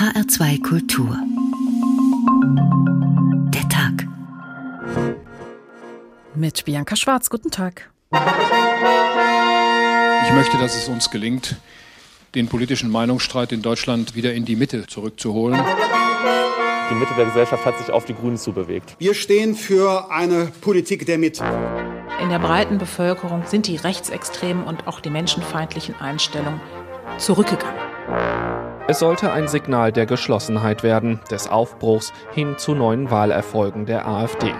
HR2 Kultur. Der Tag. Mit Bianca Schwarz, guten Tag. Ich möchte, dass es uns gelingt, den politischen Meinungsstreit in Deutschland wieder in die Mitte zurückzuholen. Die Mitte der Gesellschaft hat sich auf die Grünen zubewegt. Wir stehen für eine Politik der Mitte. In der breiten Bevölkerung sind die rechtsextremen und auch die menschenfeindlichen Einstellungen zurückgegangen. Es sollte ein Signal der Geschlossenheit werden, des Aufbruchs hin zu neuen Wahlerfolgen der AfD.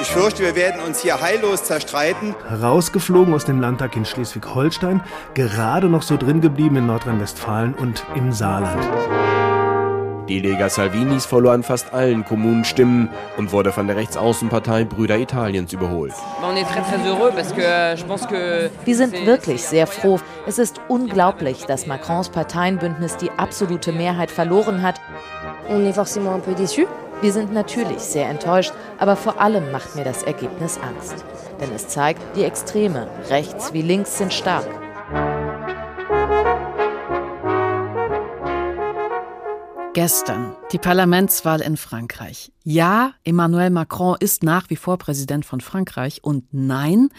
Ich fürchte, wir werden uns hier heillos zerstreiten. Rausgeflogen aus dem Landtag in Schleswig-Holstein, gerade noch so drin geblieben in Nordrhein-Westfalen und im Saarland. Die Lega Salvinis verlor an fast allen Kommunen Stimmen und wurde von der Rechtsaußenpartei Brüder Italiens überholt. Wir sind wirklich sehr froh. Es ist unglaublich, dass Macrons Parteienbündnis die absolute Mehrheit verloren hat. Wir sind natürlich sehr enttäuscht, aber vor allem macht mir das Ergebnis Angst. Denn es zeigt, die Extreme, rechts wie links, sind stark. Gestern die Parlamentswahl in Frankreich. Ja, Emmanuel Macron ist nach wie vor Präsident von Frankreich und nein,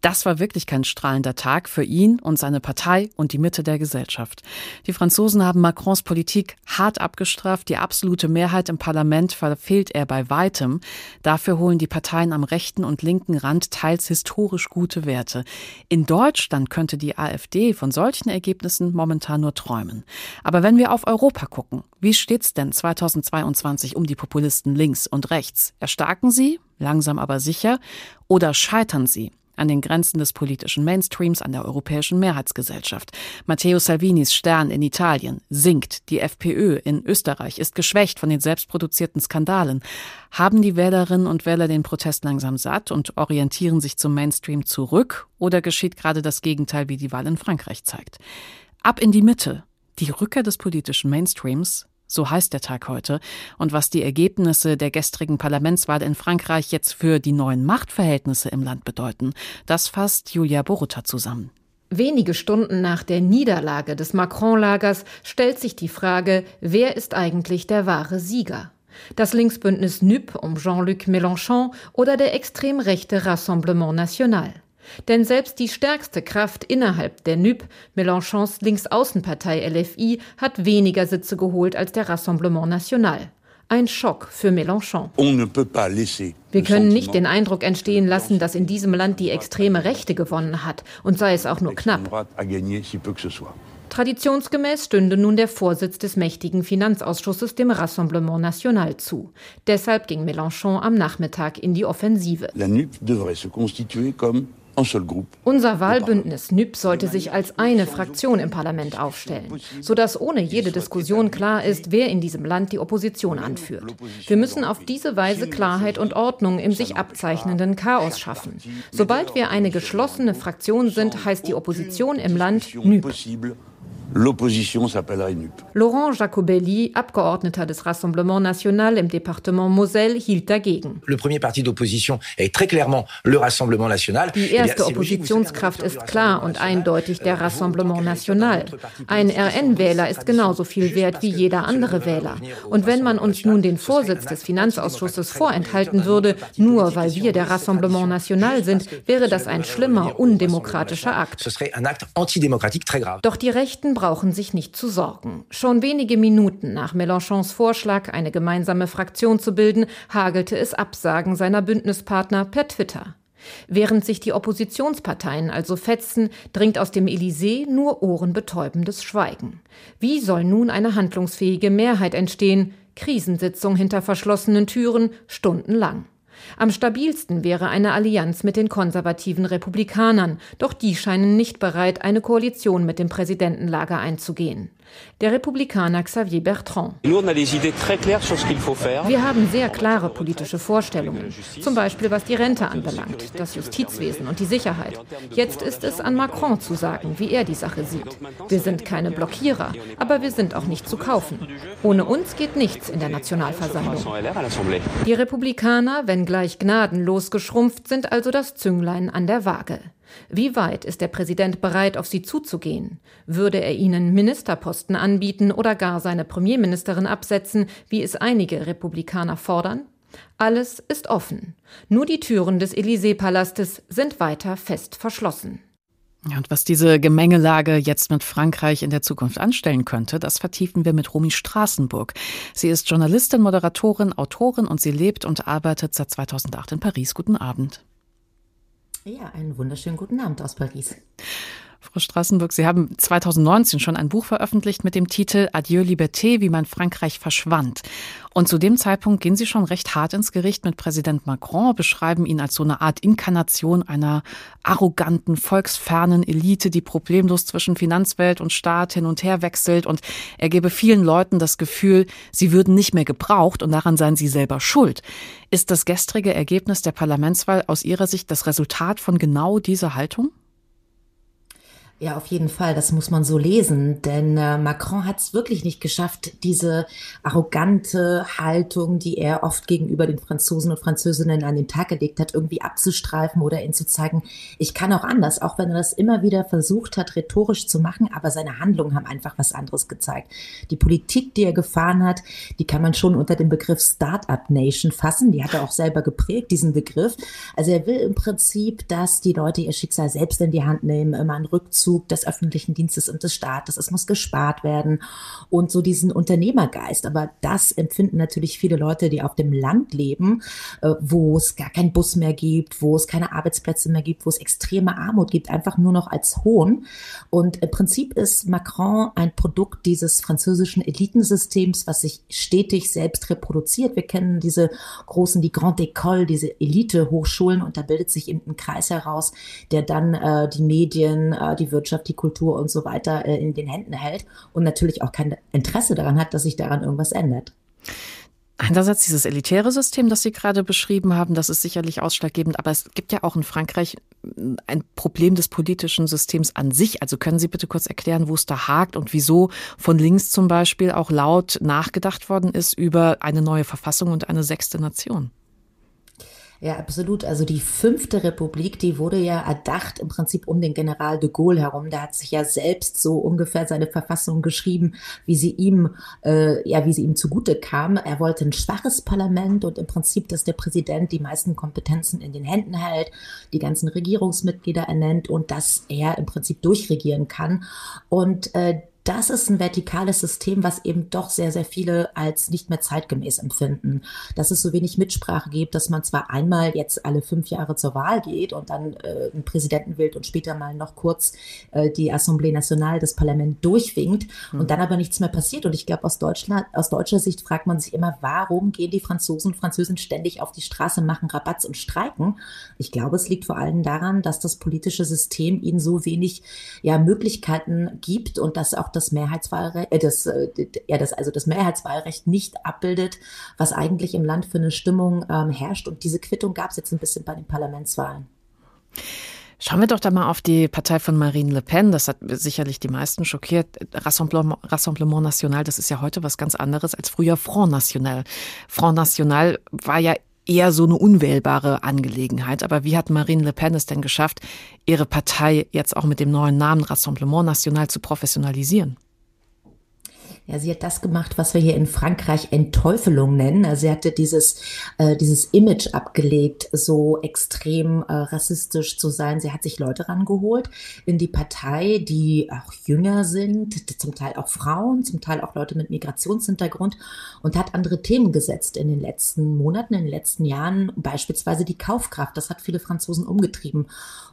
das war wirklich kein strahlender Tag für ihn und seine Partei und die Mitte der Gesellschaft. Die Franzosen haben Macrons Politik hart abgestraft. Die absolute Mehrheit im Parlament verfehlt er bei weitem. Dafür holen die Parteien am rechten und linken Rand teils historisch gute Werte. In Deutschland könnte die AfD von solchen Ergebnissen momentan nur träumen. Aber wenn wir auf Europa gucken, wie steht's denn 2022 um die Populisten links und rechts? Erstarken sie, langsam aber sicher, oder scheitern sie? An den Grenzen des politischen Mainstreams, an der europäischen Mehrheitsgesellschaft. Matteo Salvinis Stern in Italien sinkt. Die FPÖ in Österreich ist geschwächt von den selbstproduzierten Skandalen. Haben die Wählerinnen und Wähler den Protest langsam satt und orientieren sich zum Mainstream zurück? Oder geschieht gerade das Gegenteil, wie die Wahl in Frankreich zeigt? Ab in die Mitte. Die Rückkehr des politischen Mainstreams so heißt der Tag heute. Und was die Ergebnisse der gestrigen Parlamentswahl in Frankreich jetzt für die neuen Machtverhältnisse im Land bedeuten, das fasst Julia Boruta zusammen. Wenige Stunden nach der Niederlage des Macron-Lagers stellt sich die Frage, wer ist eigentlich der wahre Sieger? Das Linksbündnis NUP um Jean-Luc Mélenchon oder der extrem rechte Rassemblement National? Denn selbst die stärkste Kraft innerhalb der NUP, Mélenchons Linksaußenpartei LFI, hat weniger Sitze geholt als der Rassemblement National. Ein Schock für Mélenchon. Ne Wir können nicht den Eindruck entstehen lassen, dass in diesem Land die extreme Rechte gewonnen hat, und sei es auch nur knapp. Traditionsgemäß stünde nun der Vorsitz des mächtigen Finanzausschusses dem Rassemblement National zu. Deshalb ging Mélenchon am Nachmittag in die Offensive. Unser Wahlbündnis NÜP sollte sich als eine Fraktion im Parlament aufstellen, sodass ohne jede Diskussion klar ist, wer in diesem Land die Opposition anführt. Wir müssen auf diese Weise Klarheit und Ordnung im sich abzeichnenden Chaos schaffen. Sobald wir eine geschlossene Fraktion sind, heißt die Opposition im Land NÜP. L'opposition s'appellerait NUP. Laurent Jacobelli, Abgeordneter des Rassemblement National im Departement Moselle, hielt dagegen. Le premier parti d'opposition est très clairement le Rassemblement National. Die erste Oppositionskraft ist klar und eindeutig der Rassemblement National. Ein RN-Wähler ist genauso viel wert wie jeder andere Wähler. Und wenn man uns nun den Vorsitz des Finanzausschusses vorenthalten würde, nur weil wir der Rassemblement National sind, wäre das ein schlimmer, undemokratischer Akt. Doch die Rechten brauchen sich nicht zu sorgen. Schon wenige Minuten nach Mélenchons Vorschlag, eine gemeinsame Fraktion zu bilden, hagelte es Absagen seiner Bündnispartner per Twitter. Während sich die Oppositionsparteien also fetzen, dringt aus dem Élysée nur ohrenbetäubendes Schweigen. Wie soll nun eine handlungsfähige Mehrheit entstehen? Krisensitzung hinter verschlossenen Türen, stundenlang. Am stabilsten wäre eine Allianz mit den konservativen Republikanern, doch die scheinen nicht bereit, eine Koalition mit dem Präsidentenlager einzugehen. Der Republikaner Xavier Bertrand. Wir haben sehr klare politische Vorstellungen, zum Beispiel was die Rente anbelangt, das Justizwesen und die Sicherheit. Jetzt ist es an Macron zu sagen, wie er die Sache sieht. Wir sind keine Blockierer, aber wir sind auch nicht zu kaufen. Ohne uns geht nichts in der Nationalversammlung. Die Republikaner, wenngleich gnadenlos geschrumpft, sind also das Zünglein an der Waage. Wie weit ist der Präsident bereit, auf sie zuzugehen? Würde er ihnen Ministerposten anbieten oder gar seine Premierministerin absetzen, wie es einige Republikaner fordern? Alles ist offen. Nur die Türen des Élysée-Palastes sind weiter fest verschlossen. Und was diese Gemengelage jetzt mit Frankreich in der Zukunft anstellen könnte, das vertiefen wir mit Romy Straßenburg. Sie ist Journalistin, Moderatorin, Autorin und sie lebt und arbeitet seit 2008 in Paris. Guten Abend. Ja, einen wunderschönen guten Abend aus Paris. Frau Straßenburg, Sie haben 2019 schon ein Buch veröffentlicht mit dem Titel Adieu Liberté, wie man Frankreich verschwand. Und zu dem Zeitpunkt gehen Sie schon recht hart ins Gericht mit Präsident Macron, beschreiben ihn als so eine Art Inkarnation einer arroganten, volksfernen Elite, die problemlos zwischen Finanzwelt und Staat hin und her wechselt. Und er gebe vielen Leuten das Gefühl, sie würden nicht mehr gebraucht und daran seien sie selber schuld. Ist das gestrige Ergebnis der Parlamentswahl aus Ihrer Sicht das Resultat von genau dieser Haltung? Ja, auf jeden Fall, das muss man so lesen, denn äh, Macron hat es wirklich nicht geschafft, diese arrogante Haltung, die er oft gegenüber den Franzosen und Französinnen an den Tag gelegt hat, irgendwie abzustreifen oder ihnen zu zeigen, ich kann auch anders, auch wenn er das immer wieder versucht hat, rhetorisch zu machen, aber seine Handlungen haben einfach was anderes gezeigt. Die Politik, die er gefahren hat, die kann man schon unter dem Begriff Startup Nation fassen, die hat er auch selber geprägt, diesen Begriff. Also er will im Prinzip, dass die Leute ihr Schicksal selbst in die Hand nehmen, immer einen Rückzug Rückzug des öffentlichen Dienstes und des Staates. Es muss gespart werden und so diesen Unternehmergeist. Aber das empfinden natürlich viele Leute, die auf dem Land leben, äh, wo es gar keinen Bus mehr gibt, wo es keine Arbeitsplätze mehr gibt, wo es extreme Armut gibt, einfach nur noch als Hohn. Und im Prinzip ist Macron ein Produkt dieses französischen Elitensystems, was sich stetig selbst reproduziert. Wir kennen diese großen, die Grande École, diese Elite-Hochschulen und da bildet sich eben ein Kreis heraus, der dann äh, die Medien, äh, die Wirtschaft, die Kultur und so weiter äh, in den Händen hält und natürlich auch kein Interesse daran hat, dass sich daran irgendwas ändert. Einerseits dieses elitäre System, das Sie gerade beschrieben haben, das ist sicherlich ausschlaggebend, aber es gibt ja auch in Frankreich ein Problem des politischen Systems an sich. Also können Sie bitte kurz erklären, wo es da hakt und wieso von links zum Beispiel auch laut nachgedacht worden ist über eine neue Verfassung und eine sechste Nation? Ja, absolut. Also die fünfte Republik, die wurde ja erdacht im Prinzip um den General de Gaulle herum. Der hat sich ja selbst so ungefähr seine Verfassung geschrieben, wie sie ihm, äh, ja, wie sie ihm zugute kam. Er wollte ein schwaches Parlament und im Prinzip, dass der Präsident die meisten Kompetenzen in den Händen hält, die ganzen Regierungsmitglieder ernennt und dass er im Prinzip durchregieren kann. Und äh, das ist ein vertikales System, was eben doch sehr, sehr viele als nicht mehr zeitgemäß empfinden. Dass es so wenig Mitsprache gibt, dass man zwar einmal jetzt alle fünf Jahre zur Wahl geht und dann äh, einen Präsidenten wählt und später mal noch kurz äh, die Assemblée Nationale, das Parlament durchwinkt mhm. und dann aber nichts mehr passiert. Und ich glaube, aus Deutschland, aus deutscher Sicht fragt man sich immer, warum gehen die Franzosen und Französinnen ständig auf die Straße, machen Rabatz und streiken? Ich glaube, es liegt vor allem daran, dass das politische System ihnen so wenig ja, Möglichkeiten gibt und dass auch das Mehrheitswahlrecht, äh, das, äh, ja, das, also das Mehrheitswahlrecht nicht abbildet, was eigentlich im Land für eine Stimmung ähm, herrscht. Und diese Quittung gab es jetzt ein bisschen bei den Parlamentswahlen. Schauen wir doch da mal auf die Partei von Marine Le Pen. Das hat sicherlich die meisten schockiert. Rassemblement, Rassemblement National, das ist ja heute was ganz anderes als früher Front National. Front National war ja eher so eine unwählbare Angelegenheit. Aber wie hat Marine Le Pen es denn geschafft, ihre Partei jetzt auch mit dem neuen Namen Rassemblement National zu professionalisieren? Ja, sie hat das gemacht, was wir hier in Frankreich Entteufelung nennen. Also sie hatte dieses, äh, dieses Image abgelegt, so extrem äh, rassistisch zu sein. Sie hat sich Leute rangeholt in die Partei, die auch jünger sind, zum Teil auch Frauen, zum Teil auch Leute mit Migrationshintergrund und hat andere Themen gesetzt in den letzten Monaten, in den letzten Jahren, beispielsweise die Kaufkraft. Das hat viele Franzosen umgetrieben.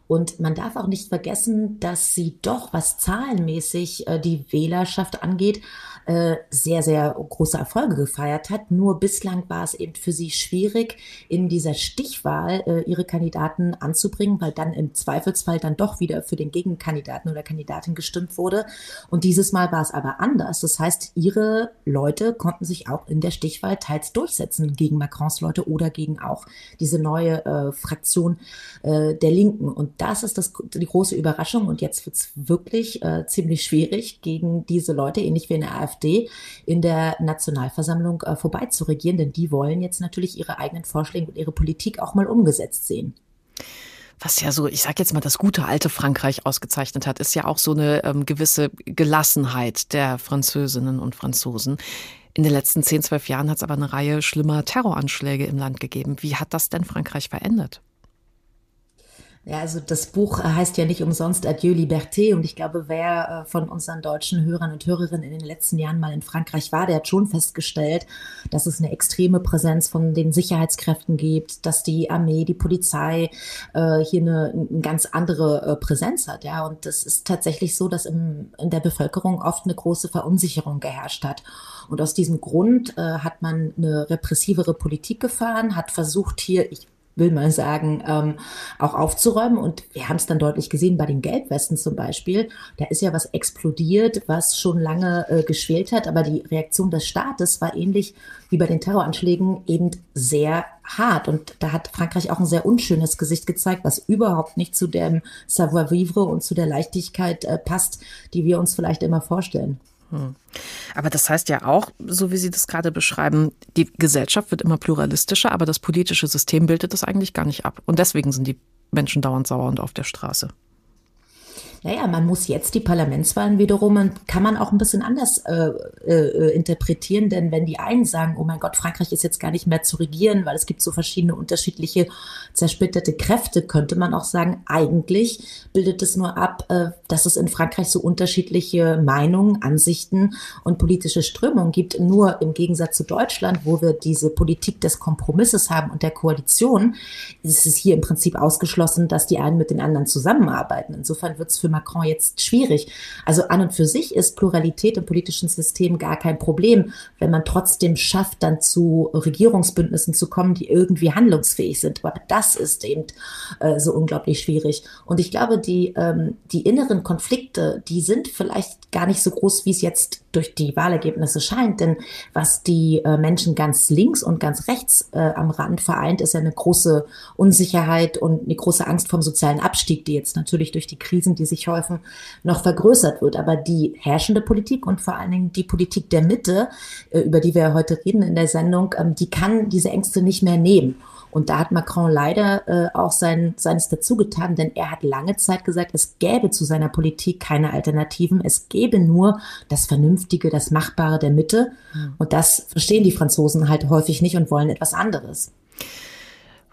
Und man darf auch nicht vergessen, dass sie doch, was zahlenmäßig äh, die Wählerschaft angeht, äh, sehr, sehr große Erfolge gefeiert hat. Nur bislang war es eben für sie schwierig, in dieser Stichwahl äh, ihre Kandidaten anzubringen, weil dann im Zweifelsfall dann doch wieder für den Gegenkandidaten oder Kandidatin gestimmt wurde. Und dieses Mal war es aber anders. Das heißt, ihre Leute konnten sich auch in der Stichwahl teils durchsetzen gegen Macrons Leute oder gegen auch diese neue Fraktion der Linken. Und das ist das, die große Überraschung. Und jetzt wird es wirklich äh, ziemlich schwierig, gegen diese Leute, ähnlich wie in der AfD, in der Nationalversammlung äh, vorbeizuregieren. Denn die wollen jetzt natürlich ihre eigenen Vorschläge und ihre Politik auch mal umgesetzt sehen. was ja so, ich sag jetzt mal, das gute alte Frankreich ausgezeichnet hat, ist ja auch so eine ähm, gewisse Gelassenheit der Französinnen und Franzosen. In den letzten 10, 12 Jahren hat es aber eine Reihe schlimmer Terroranschläge im Land gegeben. Wie hat das denn Frankreich verändert? Ja, also das Buch heißt ja nicht umsonst Adieu Liberté und ich glaube, wer äh, von unseren deutschen Hörern und Hörerinnen in den letzten Jahren mal in Frankreich war, der hat schon festgestellt, dass es eine extreme Präsenz von den Sicherheitskräften gibt, dass die Armee, die Polizei äh, hier eine, eine ganz andere äh, Präsenz hat. Ja, und das ist tatsächlich so, dass im, in der Bevölkerung oft eine große Verunsicherung geherrscht hat. Und aus diesem Grund äh, hat man eine repressivere Politik gefahren, hat versucht hier, ich will man sagen, ähm, auch aufzuräumen. Und wir haben es dann deutlich gesehen bei den Gelbwesten zum Beispiel. Da ist ja was explodiert, was schon lange äh, geschwelt hat. Aber die Reaktion des Staates war ähnlich wie bei den Terroranschlägen eben sehr hart. Und da hat Frankreich auch ein sehr unschönes Gesicht gezeigt, was überhaupt nicht zu dem Savoir-vivre und zu der Leichtigkeit äh, passt, die wir uns vielleicht immer vorstellen. Hm. Aber das heißt ja auch, so wie Sie das gerade beschreiben, die Gesellschaft wird immer pluralistischer, aber das politische System bildet das eigentlich gar nicht ab. Und deswegen sind die Menschen dauernd sauer und auf der Straße. Naja, man muss jetzt die Parlamentswahlen wiederum, kann man auch ein bisschen anders äh, äh, interpretieren, denn wenn die einen sagen, oh mein Gott, Frankreich ist jetzt gar nicht mehr zu regieren, weil es gibt so verschiedene unterschiedliche zersplitterte Kräfte, könnte man auch sagen, eigentlich bildet es nur ab, äh, dass es in Frankreich so unterschiedliche Meinungen, Ansichten und politische Strömungen gibt. Nur im Gegensatz zu Deutschland, wo wir diese Politik des Kompromisses haben und der Koalition, ist es hier im Prinzip ausgeschlossen, dass die einen mit den anderen zusammenarbeiten. Insofern wird es für Macron jetzt schwierig. Also an und für sich ist Pluralität im politischen System gar kein Problem, wenn man trotzdem schafft, dann zu Regierungsbündnissen zu kommen, die irgendwie handlungsfähig sind. Aber das ist eben äh, so unglaublich schwierig. Und ich glaube, die, ähm, die inneren Konflikte, die sind vielleicht gar nicht so groß, wie es jetzt durch die Wahlergebnisse scheint. Denn was die äh, Menschen ganz links und ganz rechts äh, am Rand vereint, ist ja eine große Unsicherheit und eine große Angst vom sozialen Abstieg, die jetzt natürlich durch die Krisen, die sich häufen, noch vergrößert wird. Aber die herrschende Politik und vor allen Dingen die Politik der Mitte, äh, über die wir heute reden in der Sendung, ähm, die kann diese Ängste nicht mehr nehmen. Und da hat Macron leider äh, auch sein, seines dazu getan, denn er hat lange Zeit gesagt, es gäbe zu seiner Politik keine Alternativen. Es gäbe nur das Vernünftige, das Machbare der Mitte. Mhm. Und das verstehen die Franzosen halt häufig nicht und wollen etwas anderes.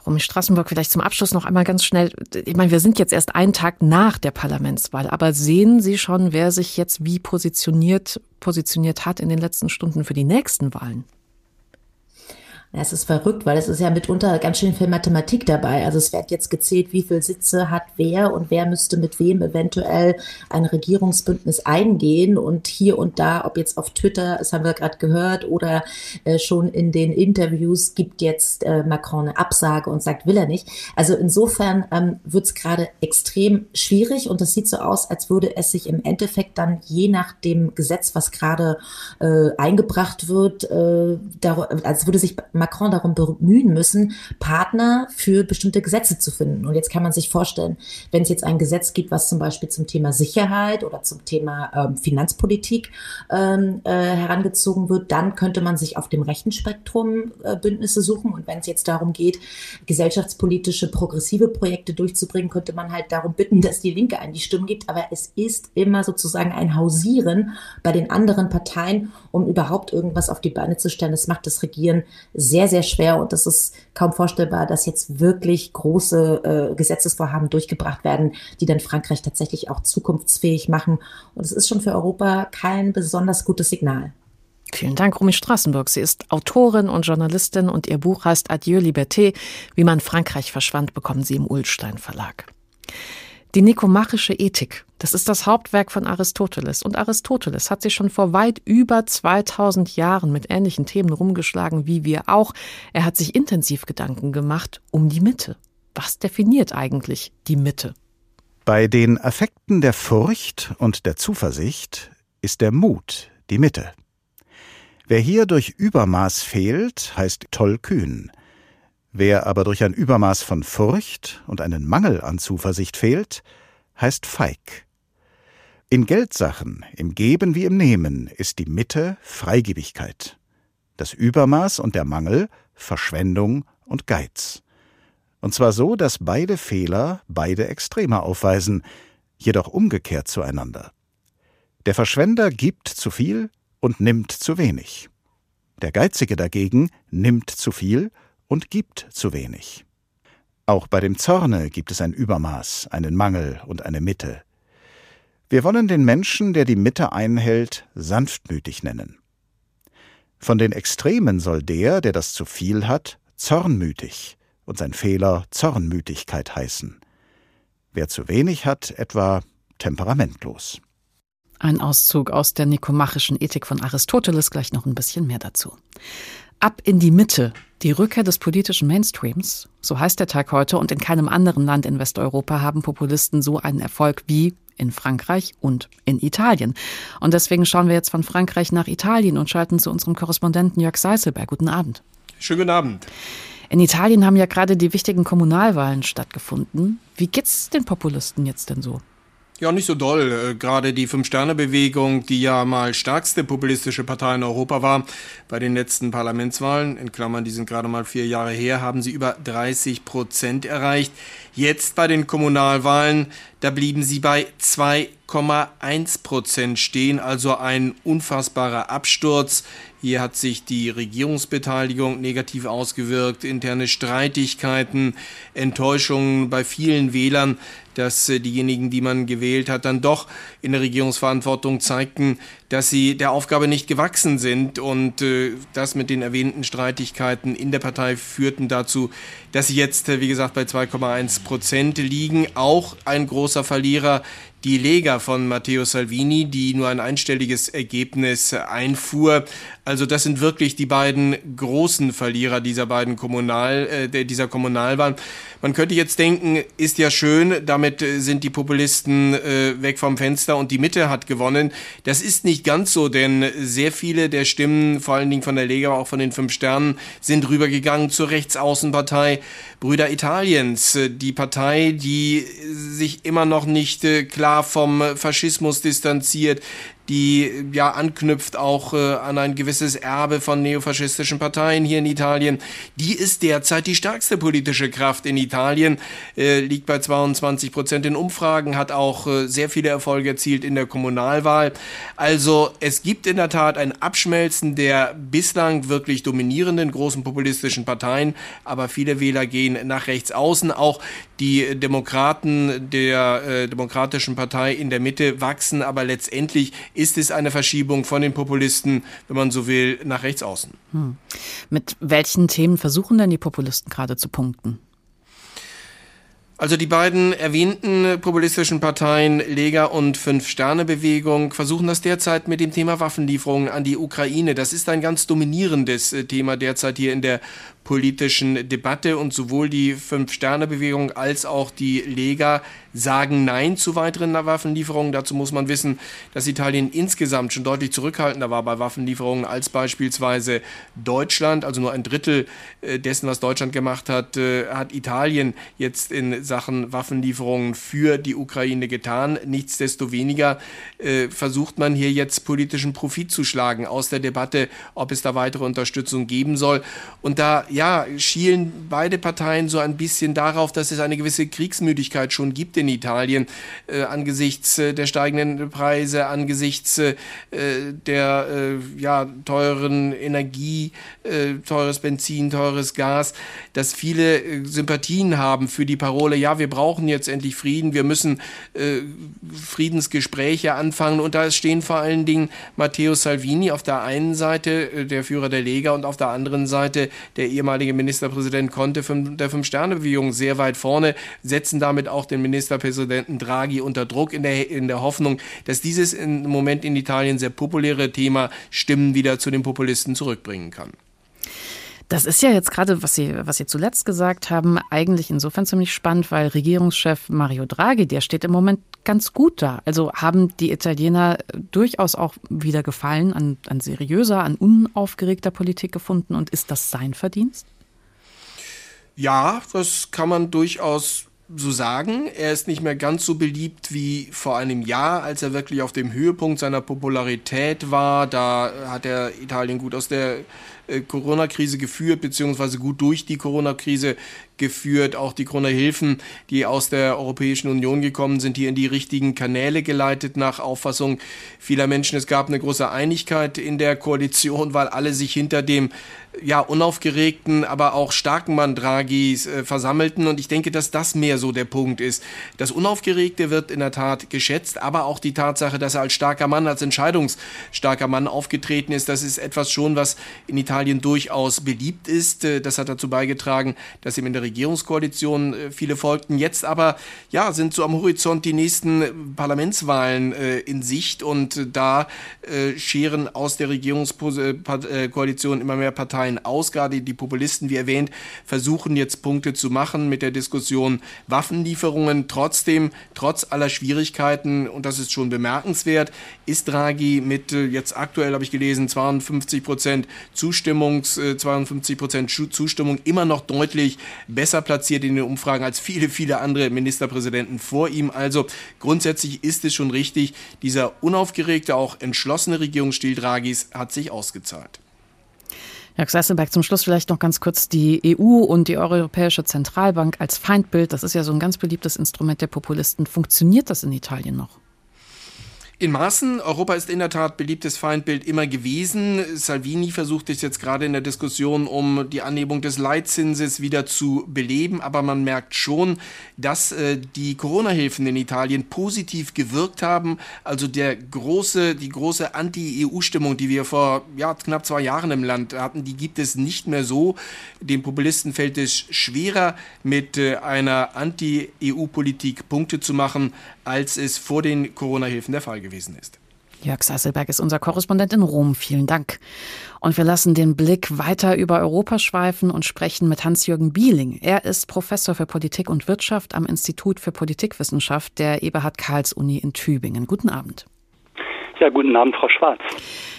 Romy Straßenburg, vielleicht zum Abschluss noch einmal ganz schnell. Ich meine, wir sind jetzt erst einen Tag nach der Parlamentswahl, aber sehen Sie schon, wer sich jetzt wie positioniert, positioniert hat in den letzten Stunden für die nächsten Wahlen? Es ist verrückt, weil es ist ja mitunter ganz schön viel Mathematik dabei. Also es wird jetzt gezählt, wie viele Sitze hat wer und wer müsste mit wem eventuell ein Regierungsbündnis eingehen. Und hier und da, ob jetzt auf Twitter, das haben wir gerade gehört, oder äh, schon in den Interviews, gibt jetzt äh, Macron eine Absage und sagt, will er nicht. Also insofern ähm, wird es gerade extrem schwierig und es sieht so aus, als würde es sich im Endeffekt dann je nach dem Gesetz, was gerade äh, eingebracht wird, äh, als würde sich Macron darum bemühen müssen, Partner für bestimmte Gesetze zu finden. Und jetzt kann man sich vorstellen, wenn es jetzt ein Gesetz gibt, was zum Beispiel zum Thema Sicherheit oder zum Thema ähm, Finanzpolitik ähm, äh, herangezogen wird, dann könnte man sich auf dem rechten Spektrum äh, Bündnisse suchen. Und wenn es jetzt darum geht, gesellschaftspolitische, progressive Projekte durchzubringen, könnte man halt darum bitten, dass die Linke einen die Stimmen gibt. Aber es ist immer sozusagen ein Hausieren bei den anderen Parteien, um überhaupt irgendwas auf die Beine zu stellen. Das macht das Regieren sehr sehr, sehr schwer und das ist kaum vorstellbar, dass jetzt wirklich große äh, Gesetzesvorhaben durchgebracht werden, die dann Frankreich tatsächlich auch zukunftsfähig machen. Und es ist schon für Europa kein besonders gutes Signal. Vielen Dank, Romy Straßenburg. Sie ist Autorin und Journalistin und ihr Buch heißt Adieu Liberté, wie man Frankreich verschwand, bekommen Sie im Ullstein Verlag. Die nikomachische Ethik, das ist das Hauptwerk von Aristoteles. Und Aristoteles hat sich schon vor weit über 2000 Jahren mit ähnlichen Themen rumgeschlagen wie wir auch. Er hat sich intensiv Gedanken gemacht um die Mitte. Was definiert eigentlich die Mitte? Bei den Affekten der Furcht und der Zuversicht ist der Mut die Mitte. Wer hier durch Übermaß fehlt, heißt tollkühn. Wer aber durch ein Übermaß von Furcht und einen Mangel an Zuversicht fehlt, heißt feig. In Geldsachen, im Geben wie im Nehmen, ist die Mitte Freigebigkeit. Das Übermaß und der Mangel Verschwendung und Geiz. Und zwar so, dass beide Fehler beide Extreme aufweisen, jedoch umgekehrt zueinander. Der Verschwender gibt zu viel und nimmt zu wenig. Der Geizige dagegen nimmt zu viel und gibt zu wenig. Auch bei dem Zorne gibt es ein Übermaß, einen Mangel und eine Mitte. Wir wollen den Menschen, der die Mitte einhält, sanftmütig nennen. Von den Extremen soll der, der das zu viel hat, zornmütig und sein Fehler Zornmütigkeit heißen. Wer zu wenig hat, etwa temperamentlos. Ein Auszug aus der nikomachischen Ethik von Aristoteles, gleich noch ein bisschen mehr dazu. Ab in die Mitte, die Rückkehr des politischen Mainstreams, so heißt der Tag heute, und in keinem anderen Land in Westeuropa haben Populisten so einen Erfolg wie in Frankreich und in Italien. Und deswegen schauen wir jetzt von Frankreich nach Italien und schalten zu unserem Korrespondenten Jörg Seiselberg. Guten Abend. Schönen guten Abend. In Italien haben ja gerade die wichtigen Kommunalwahlen stattgefunden. Wie geht's den Populisten jetzt denn so? Ja, nicht so doll. Äh, gerade die Fünf-Sterne-Bewegung, die ja mal stärkste populistische Partei in Europa war, bei den letzten Parlamentswahlen, in Klammern, die sind gerade mal vier Jahre her, haben sie über 30 Prozent erreicht. Jetzt bei den Kommunalwahlen, da blieben sie bei 2,1 Prozent stehen, also ein unfassbarer Absturz. Hier hat sich die Regierungsbeteiligung negativ ausgewirkt, interne Streitigkeiten, Enttäuschungen bei vielen Wählern dass äh, diejenigen, die man gewählt hat, dann doch in der Regierungsverantwortung zeigten, dass sie der Aufgabe nicht gewachsen sind. Und äh, das mit den erwähnten Streitigkeiten in der Partei führten dazu, dass sie jetzt, äh, wie gesagt, bei 2,1 Prozent liegen. Auch ein großer Verlierer die Lega von Matteo Salvini, die nur ein einstelliges Ergebnis einfuhr. Also das sind wirklich die beiden großen Verlierer dieser beiden Kommunal, äh, dieser Kommunalwahlen. Man könnte jetzt denken, ist ja schön, damit äh, sind die Populisten äh, weg vom Fenster und die Mitte hat gewonnen. Das ist nicht ganz so, denn sehr viele der Stimmen, vor allen Dingen von der Lega, aber auch von den Fünf Sternen, sind rübergegangen zur Rechtsaußenpartei Brüder Italiens, äh, die Partei, die sich immer noch nicht äh, klar vom Faschismus distanziert, die ja anknüpft auch äh, an ein gewisses Erbe von neofaschistischen Parteien hier in Italien. Die ist derzeit die stärkste politische Kraft in Italien, äh, liegt bei 22 Prozent in Umfragen, hat auch äh, sehr viele Erfolge erzielt in der Kommunalwahl. Also es gibt in der Tat ein Abschmelzen der bislang wirklich dominierenden großen populistischen Parteien, aber viele Wähler gehen nach rechts außen. Auch die Demokraten der äh, Demokratischen Partei in der Mitte wachsen, aber letztendlich ist es eine Verschiebung von den Populisten, wenn man so will, nach rechts außen. Hm. Mit welchen Themen versuchen denn die Populisten gerade zu punkten? Also die beiden erwähnten populistischen Parteien Lega und Fünf-Sterne-Bewegung versuchen das derzeit mit dem Thema Waffenlieferungen an die Ukraine. Das ist ein ganz dominierendes äh, Thema derzeit hier in der politischen Debatte und sowohl die Fünf-Sterne-Bewegung als auch die Lega sagen Nein zu weiteren Waffenlieferungen. Dazu muss man wissen, dass Italien insgesamt schon deutlich zurückhaltender war bei Waffenlieferungen als beispielsweise Deutschland. Also nur ein Drittel äh, dessen, was Deutschland gemacht hat, äh, hat Italien jetzt in Sachen Waffenlieferungen für die Ukraine getan. Nichtsdestoweniger äh, versucht man hier jetzt politischen Profit zu schlagen aus der Debatte, ob es da weitere Unterstützung geben soll. Und da ja, schielen beide Parteien so ein bisschen darauf, dass es eine gewisse Kriegsmüdigkeit schon gibt in Italien äh, angesichts äh, der steigenden Preise, angesichts äh, der äh, ja, teuren Energie, äh, teures Benzin, teures Gas, dass viele äh, Sympathien haben für die Parole, ja, wir brauchen jetzt endlich Frieden, wir müssen Friedensgespräche anfangen. Und da stehen vor allen Dingen Matteo Salvini auf der einen Seite, der Führer der Lega, und auf der anderen Seite der ehemalige Ministerpräsident Conte der Fünf-Sterne-Bewegung sehr weit vorne, setzen damit auch den Ministerpräsidenten Draghi unter Druck in der, in der Hoffnung, dass dieses im Moment in Italien sehr populäre Thema Stimmen wieder zu den Populisten zurückbringen kann. Das ist ja jetzt gerade, was Sie, was Sie zuletzt gesagt haben, eigentlich insofern ziemlich spannend, weil Regierungschef Mario Draghi, der steht im Moment ganz gut da. Also haben die Italiener durchaus auch wieder Gefallen an, an seriöser, an unaufgeregter Politik gefunden und ist das sein Verdienst? Ja, das kann man durchaus so sagen. Er ist nicht mehr ganz so beliebt wie vor einem Jahr, als er wirklich auf dem Höhepunkt seiner Popularität war. Da hat er Italien gut aus der äh, Corona-Krise geführt, beziehungsweise gut durch die Corona-Krise geführt. Auch die Corona-Hilfen, die aus der Europäischen Union gekommen sind, hier in die richtigen Kanäle geleitet nach Auffassung vieler Menschen. Es gab eine große Einigkeit in der Koalition, weil alle sich hinter dem ja, unaufgeregten, aber auch starken Mann Draghis äh, versammelten. Und ich denke, dass das mehr so der Punkt ist. Das Unaufgeregte wird in der Tat geschätzt, aber auch die Tatsache, dass er als starker Mann, als entscheidungsstarker Mann aufgetreten ist, das ist etwas schon, was in Italien durchaus beliebt ist. Äh, das hat dazu beigetragen, dass ihm in der Regierungskoalition äh, viele folgten. Jetzt aber, ja, sind so am Horizont die nächsten Parlamentswahlen äh, in Sicht und da scheren aus der Regierungskoalition immer mehr Parteien aus. Gerade die Populisten, wie erwähnt, versuchen jetzt Punkte zu machen mit der Diskussion Waffenlieferungen. Trotzdem, trotz aller Schwierigkeiten, und das ist schon bemerkenswert, ist Draghi mit jetzt aktuell, habe ich gelesen, 52 Prozent Zustimmungs, 52 äh, Prozent Zustimmung immer noch deutlich besser platziert in den Umfragen als viele, viele andere Ministerpräsidenten vor ihm. Also grundsätzlich ist es schon richtig, dieser unaufgeregte, auch entschlossene Regierungsstil Draghis hat sich ausgezahlt. Jörg Sesselberg, zum Schluss vielleicht noch ganz kurz die EU und die Europäische Zentralbank als Feindbild. Das ist ja so ein ganz beliebtes Instrument der Populisten. Funktioniert das in Italien noch? In Maßen, Europa ist in der Tat beliebtes Feindbild immer gewesen. Salvini versucht es jetzt gerade in der Diskussion um die Annehmung des Leitzinses wieder zu beleben, aber man merkt schon, dass äh, die Corona-Hilfen in Italien positiv gewirkt haben. Also der große, die große Anti-EU-Stimmung, die wir vor ja, knapp zwei Jahren im Land hatten, die gibt es nicht mehr so. Den Populisten fällt es schwerer, mit äh, einer Anti-EU-Politik Punkte zu machen, als es vor den Corona-Hilfen der Fall gewesen ist. Jörg Sasselberg ist unser Korrespondent in Rom. Vielen Dank. Und wir lassen den Blick weiter über Europa schweifen und sprechen mit Hans-Jürgen Bieling. Er ist Professor für Politik und Wirtschaft am Institut für Politikwissenschaft der Eberhard Karls Uni in Tübingen. Guten Abend. Ja, guten Abend, Frau Schwarz.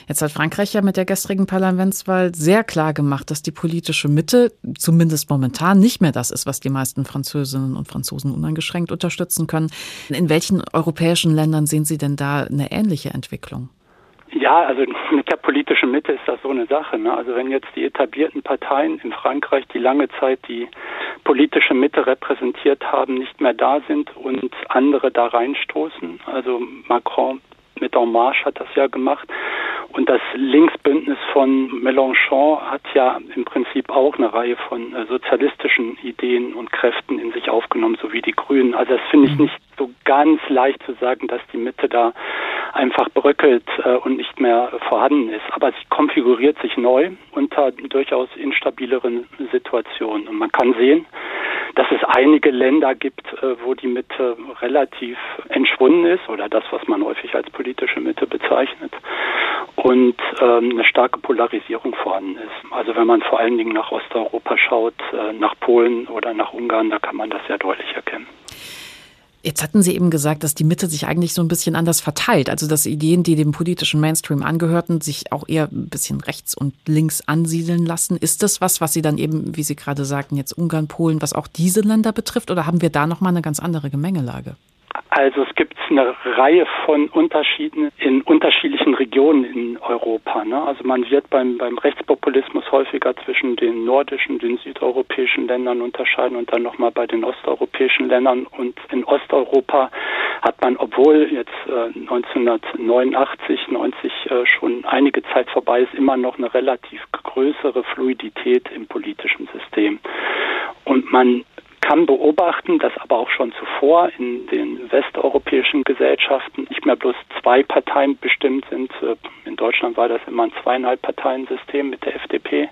Jetzt hat Frankreich ja mit der gestrigen Parlamentswahl sehr klar gemacht, dass die politische Mitte zumindest momentan nicht mehr das ist, was die meisten Französinnen und Franzosen uneingeschränkt unterstützen können. In welchen europäischen Ländern sehen Sie denn da eine ähnliche Entwicklung? Ja, also mit der politischen Mitte ist das so eine Sache. Ne? Also wenn jetzt die etablierten Parteien in Frankreich, die lange Zeit die politische Mitte repräsentiert haben, nicht mehr da sind und andere da reinstoßen, also Macron mit En Marche hat das ja gemacht. Und das Linksbündnis von Mélenchon hat ja im Prinzip auch eine Reihe von äh, sozialistischen Ideen und Kräften in sich aufgenommen, so wie die Grünen. Also das finde ich mhm. nicht so ganz leicht zu sagen, dass die Mitte da einfach bröckelt äh, und nicht mehr vorhanden ist. Aber sie konfiguriert sich neu unter durchaus instabileren Situationen. Und man kann sehen, dass es einige Länder gibt, äh, wo die Mitte relativ entschwunden ist oder das, was man häufig als politische Mitte bezeichnet und ähm, eine starke Polarisierung vorhanden ist. Also wenn man vor allen Dingen nach Osteuropa schaut, äh, nach Polen oder nach Ungarn, da kann man das sehr deutlich erkennen. Jetzt hatten Sie eben gesagt, dass die Mitte sich eigentlich so ein bisschen anders verteilt. Also dass Ideen, die dem politischen Mainstream angehörten, sich auch eher ein bisschen rechts und links ansiedeln lassen. Ist das was, was Sie dann eben, wie Sie gerade sagten, jetzt Ungarn, Polen, was auch diese Länder betrifft? Oder haben wir da nochmal eine ganz andere Gemengelage? Also es gibt eine Reihe von Unterschieden in unterschiedlichen Regionen in Europa. Ne? Also man wird beim, beim Rechtspopulismus häufiger zwischen den nordischen, den südeuropäischen Ländern unterscheiden und dann nochmal bei den osteuropäischen Ländern. Und in Osteuropa hat man, obwohl jetzt äh, 1989, 90 äh, schon einige Zeit vorbei ist, immer noch eine relativ größere Fluidität im politischen System. Und man kann beobachten, dass aber auch schon zuvor in den westeuropäischen Gesellschaften nicht mehr bloß zwei Parteien bestimmt sind. Äh, in Deutschland war das immer ein zweieinhalb Parteien-System mit der FDP,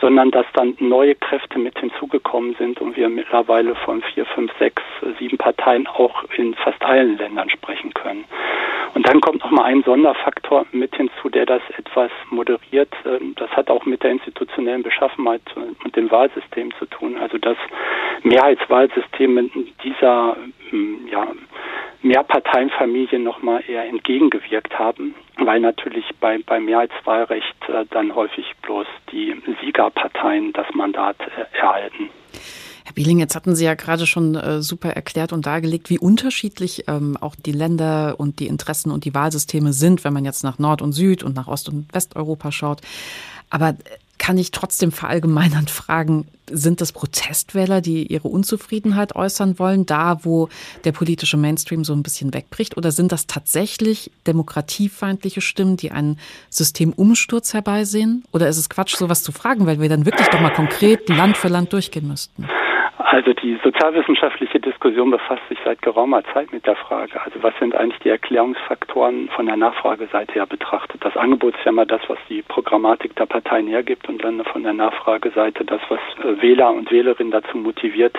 sondern dass dann neue Kräfte mit hinzugekommen sind und wir mittlerweile von vier, fünf, sechs, sieben Parteien auch in fast allen Ländern sprechen können. Und dann kommt noch mal ein Sonderfaktor mit hinzu, der das etwas moderiert. Ähm, das hat auch mit der institutionellen Beschaffenheit und dem Wahlsystem zu tun. Also dass Mehrheitswahlsysteme dieser ähm, ja, Mehrparteienfamilie noch mal eher entgegengewirkt haben, weil natürlich bei, beim Mehrheitswahlrecht äh, dann häufig bloß die Siegerparteien das Mandat äh, erhalten. Herr Bieling, jetzt hatten Sie ja gerade schon äh, super erklärt und dargelegt, wie unterschiedlich ähm, auch die Länder und die Interessen und die Wahlsysteme sind, wenn man jetzt nach Nord und Süd und nach Ost- und Westeuropa schaut. Aber kann ich trotzdem verallgemeinernd fragen, sind das Protestwähler, die ihre Unzufriedenheit äußern wollen, da wo der politische Mainstream so ein bisschen wegbricht? Oder sind das tatsächlich demokratiefeindliche Stimmen, die einen Systemumsturz herbeisehen? Oder ist es Quatsch, sowas zu fragen, weil wir dann wirklich doch mal konkret Land für Land durchgehen müssten? Also die sozialwissenschaftliche Diskussion befasst sich seit geraumer Zeit mit der Frage, also was sind eigentlich die Erklärungsfaktoren von der Nachfrageseite her betrachtet. Das Angebot ist ja immer das, was die Programmatik der Parteien hergibt und dann von der Nachfrageseite das, was äh, Wähler und Wählerinnen dazu motiviert,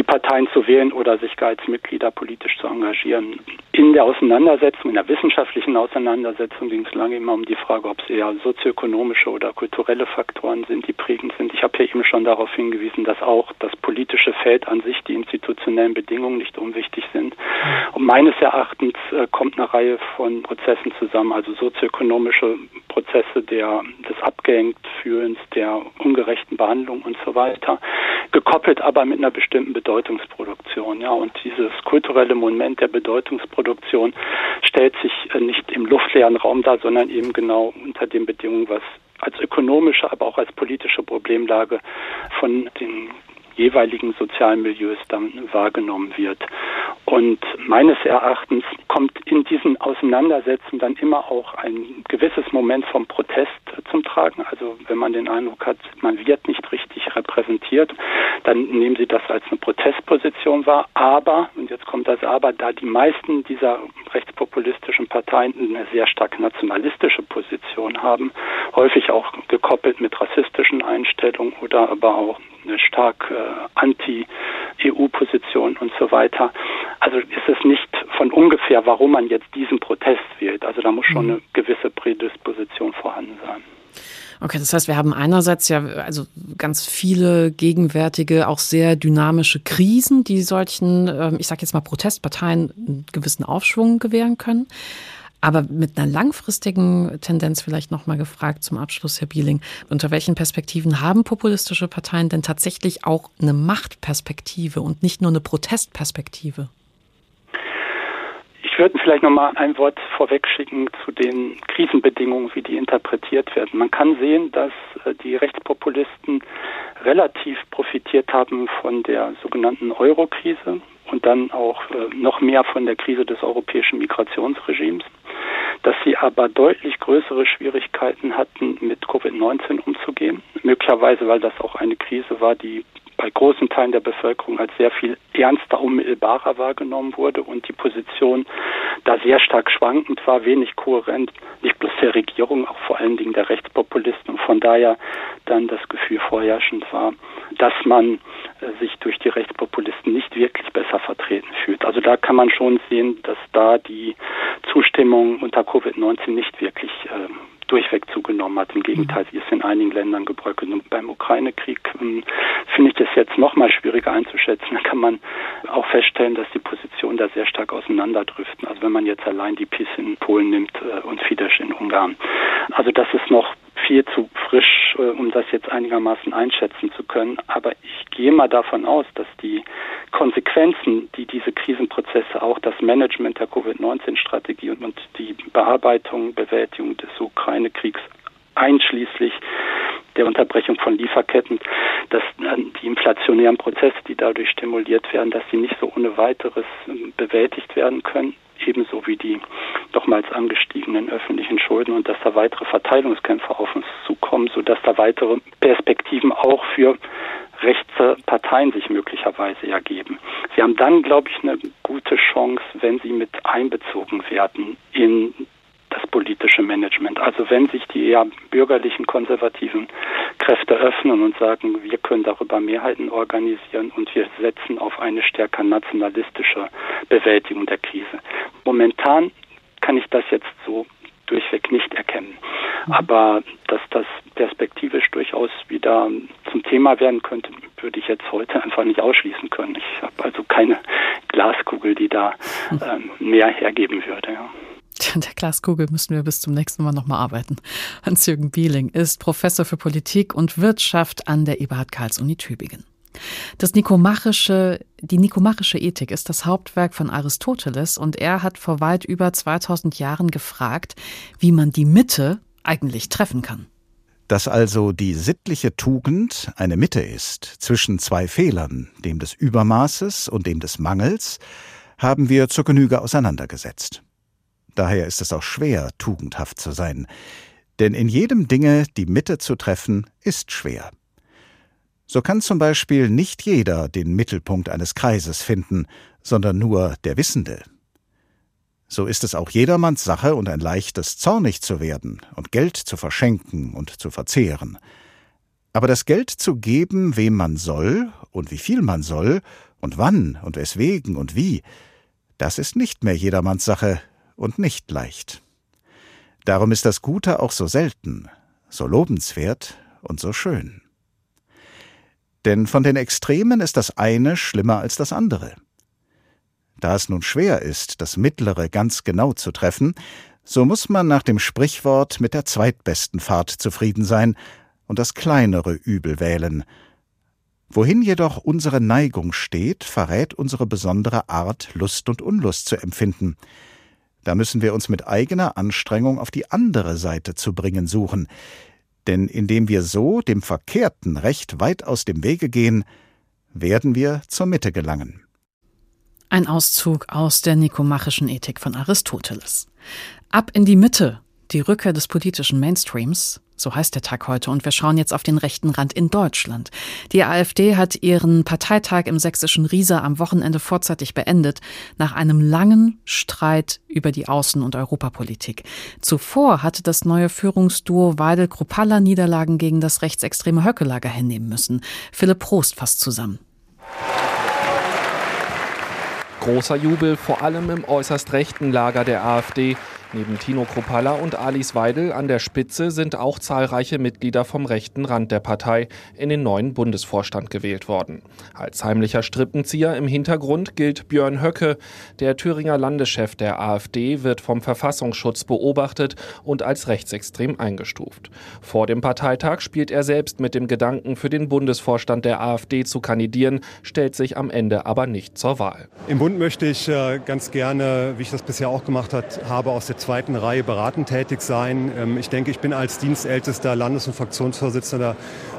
die Parteien zu wählen oder sich gar als Mitglieder politisch zu engagieren. In der Auseinandersetzung, in der wissenschaftlichen Auseinandersetzung ging es lange immer um die Frage, ob es eher sozioökonomische oder kulturelle Faktoren sind, die prägend sind. Ich habe ja eben schon darauf hingewiesen, dass auch das politische Feld an sich die institutionellen Bedingungen nicht unwichtig sind. Und meines Erachtens äh, kommt eine Reihe von Prozessen zusammen, also sozioökonomische Prozesse der, des Abgehängtfühlens, der ungerechten Behandlung und so weiter, gekoppelt aber mit einer bestimmten Bedeutungsproduktion. Ja, und dieses kulturelle Moment der Bedeutungsproduktion stellt sich äh, nicht im luftleeren Raum dar, sondern eben genau unter den Bedingungen, was als ökonomische, aber auch als politische Problemlage von den jeweiligen sozialen Milieus dann wahrgenommen wird. Und meines Erachtens kommt in diesen Auseinandersetzungen dann immer auch ein gewisses Moment vom Protest zum Tragen. Also wenn man den Eindruck hat, man wird nicht richtig repräsentiert, dann nehmen Sie das als eine Protestposition wahr. Aber, und jetzt kommt das Aber, da die meisten dieser rechtspopulistischen Parteien eine sehr stark nationalistische Position haben, häufig auch gekoppelt mit rassistischen Einstellungen oder aber auch eine stark äh, Anti-EU-Position und so weiter. Also ist es nicht von ungefähr, warum man jetzt diesen Protest wählt. Also da muss schon mhm. eine gewisse Prädisposition vorhanden sein. Okay, das heißt, wir haben einerseits ja also ganz viele gegenwärtige, auch sehr dynamische Krisen, die solchen, ähm, ich sage jetzt mal Protestparteien einen gewissen Aufschwung gewähren können. Aber mit einer langfristigen Tendenz vielleicht nochmal gefragt zum Abschluss, Herr Bieling. Unter welchen Perspektiven haben populistische Parteien denn tatsächlich auch eine Machtperspektive und nicht nur eine Protestperspektive? Ich würde vielleicht noch mal ein Wort vorwegschicken zu den Krisenbedingungen, wie die interpretiert werden. Man kann sehen, dass äh, die Rechtspopulisten relativ profitiert haben von der sogenannten Euro-Krise und dann auch äh, noch mehr von der Krise des europäischen Migrationsregimes dass sie aber deutlich größere Schwierigkeiten hatten, mit Covid-19 umzugehen. Möglicherweise, weil das auch eine Krise war, die bei großen Teilen der Bevölkerung als sehr viel ernster, unmittelbarer wahrgenommen wurde und die Position da sehr stark schwankend war, wenig kohärent, nicht bloß der Regierung, auch vor allen Dingen der Rechtspopulisten und von daher dann das Gefühl vorherrschend war, dass man äh, sich durch die Rechtspopulisten nicht wirklich besser vertreten fühlt. Also da kann man schon sehen, dass da die Zustimmung unter Covid-19 nicht wirklich äh, durchweg zugenommen hat. Im Gegenteil, sie ist in einigen Ländern gebröckelt. Und beim Ukraine-Krieg ähm, finde ich das jetzt noch mal schwieriger einzuschätzen. Da kann man auch feststellen, dass die Positionen da sehr stark auseinanderdriften. Also wenn man jetzt allein die PiS in Polen nimmt äh, und Fidesz in Ungarn. Also das ist noch viel zu frisch, äh, um das jetzt einigermaßen einschätzen zu können. Aber ich gehe mal davon aus, dass die Konsequenzen, die diese Krisenprozesse, auch das Management der Covid-19-Strategie und die Bearbeitung, Bewältigung des Ukraine-Kriegs einschließlich der Unterbrechung von Lieferketten, dass äh, die inflationären Prozesse, die dadurch stimuliert werden, dass sie nicht so ohne weiteres ähm, bewältigt werden können ebenso wie die nochmals angestiegenen öffentlichen Schulden und dass da weitere Verteilungskämpfe auf uns zukommen, sodass da weitere Perspektiven auch für rechte Parteien sich möglicherweise ergeben. Sie haben dann, glaube ich, eine gute Chance, wenn sie mit einbezogen werden in das politische Management. Also wenn sich die eher bürgerlichen, konservativen Kräfte öffnen und sagen, wir können darüber Mehrheiten organisieren und wir setzen auf eine stärker nationalistische Bewältigung der Krise. Momentan kann ich das jetzt so durchweg nicht erkennen. Mhm. Aber dass das perspektivisch durchaus wieder zum Thema werden könnte, würde ich jetzt heute einfach nicht ausschließen können. Ich habe also keine Glaskugel, die da mhm. ähm, mehr hergeben würde. Ja. An der Glaskugel müssen wir bis zum nächsten Mal nochmal arbeiten. Hans-Jürgen Bieling ist Professor für Politik und Wirtschaft an der Eberhard-Karls-Uni Tübingen. Das Nikomachische, die Nikomachische Ethik ist das Hauptwerk von Aristoteles und er hat vor weit über 2000 Jahren gefragt, wie man die Mitte eigentlich treffen kann. Dass also die sittliche Tugend eine Mitte ist zwischen zwei Fehlern, dem des Übermaßes und dem des Mangels, haben wir zur Genüge auseinandergesetzt. Daher ist es auch schwer, tugendhaft zu sein, denn in jedem Dinge die Mitte zu treffen, ist schwer. So kann zum Beispiel nicht jeder den Mittelpunkt eines Kreises finden, sondern nur der Wissende. So ist es auch jedermanns Sache und ein leichtes, zornig zu werden und Geld zu verschenken und zu verzehren. Aber das Geld zu geben, wem man soll und wie viel man soll und wann und weswegen und wie, das ist nicht mehr jedermanns Sache und nicht leicht. Darum ist das Gute auch so selten, so lobenswert und so schön. Denn von den Extremen ist das eine schlimmer als das andere. Da es nun schwer ist, das Mittlere ganz genau zu treffen, so muss man nach dem Sprichwort mit der zweitbesten Fahrt zufrieden sein und das kleinere Übel wählen. Wohin jedoch unsere Neigung steht, verrät unsere besondere Art, Lust und Unlust zu empfinden. Da müssen wir uns mit eigener Anstrengung auf die andere Seite zu bringen suchen, denn indem wir so dem Verkehrten recht weit aus dem Wege gehen, werden wir zur Mitte gelangen. Ein Auszug aus der nikomachischen Ethik von Aristoteles. Ab in die Mitte, die Rückkehr des politischen Mainstreams, so heißt der Tag heute, und wir schauen jetzt auf den rechten Rand in Deutschland. Die AfD hat ihren Parteitag im sächsischen Riesa am Wochenende vorzeitig beendet, nach einem langen Streit über die Außen- und Europapolitik. Zuvor hatte das neue Führungsduo Weidel-Kruppalla Niederlagen gegen das rechtsextreme Höckelager hinnehmen müssen. Philipp Prost fasst zusammen. Großer Jubel, vor allem im äußerst rechten Lager der AfD. Neben Tino Kruppalla und Alice Weidel an der Spitze sind auch zahlreiche Mitglieder vom rechten Rand der Partei in den neuen Bundesvorstand gewählt worden. Als heimlicher Strippenzieher im Hintergrund gilt Björn Höcke. Der Thüringer Landeschef der AfD wird vom Verfassungsschutz beobachtet und als rechtsextrem eingestuft. Vor dem Parteitag spielt er selbst mit dem Gedanken, für den Bundesvorstand der AfD zu kandidieren, stellt sich am Ende aber nicht zur Wahl. Im Bund möchte ich äh, ganz gerne, wie ich das bisher auch gemacht habe, aus der zweiten Reihe beratend tätig sein. Ähm, ich denke, ich bin als dienstältester Landes- und Fraktionsvorsitzender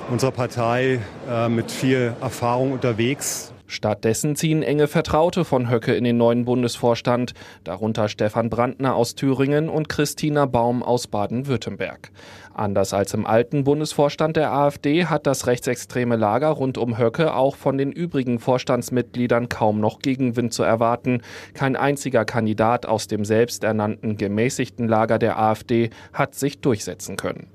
unserer Partei äh, mit viel Erfahrung unterwegs. Stattdessen ziehen enge Vertraute von Höcke in den neuen Bundesvorstand, darunter Stefan Brandner aus Thüringen und Christina Baum aus Baden-Württemberg. Anders als im alten Bundesvorstand der AfD hat das rechtsextreme Lager rund um Höcke auch von den übrigen Vorstandsmitgliedern kaum noch Gegenwind zu erwarten. Kein einziger Kandidat aus dem selbsternannten gemäßigten Lager der AfD hat sich durchsetzen können.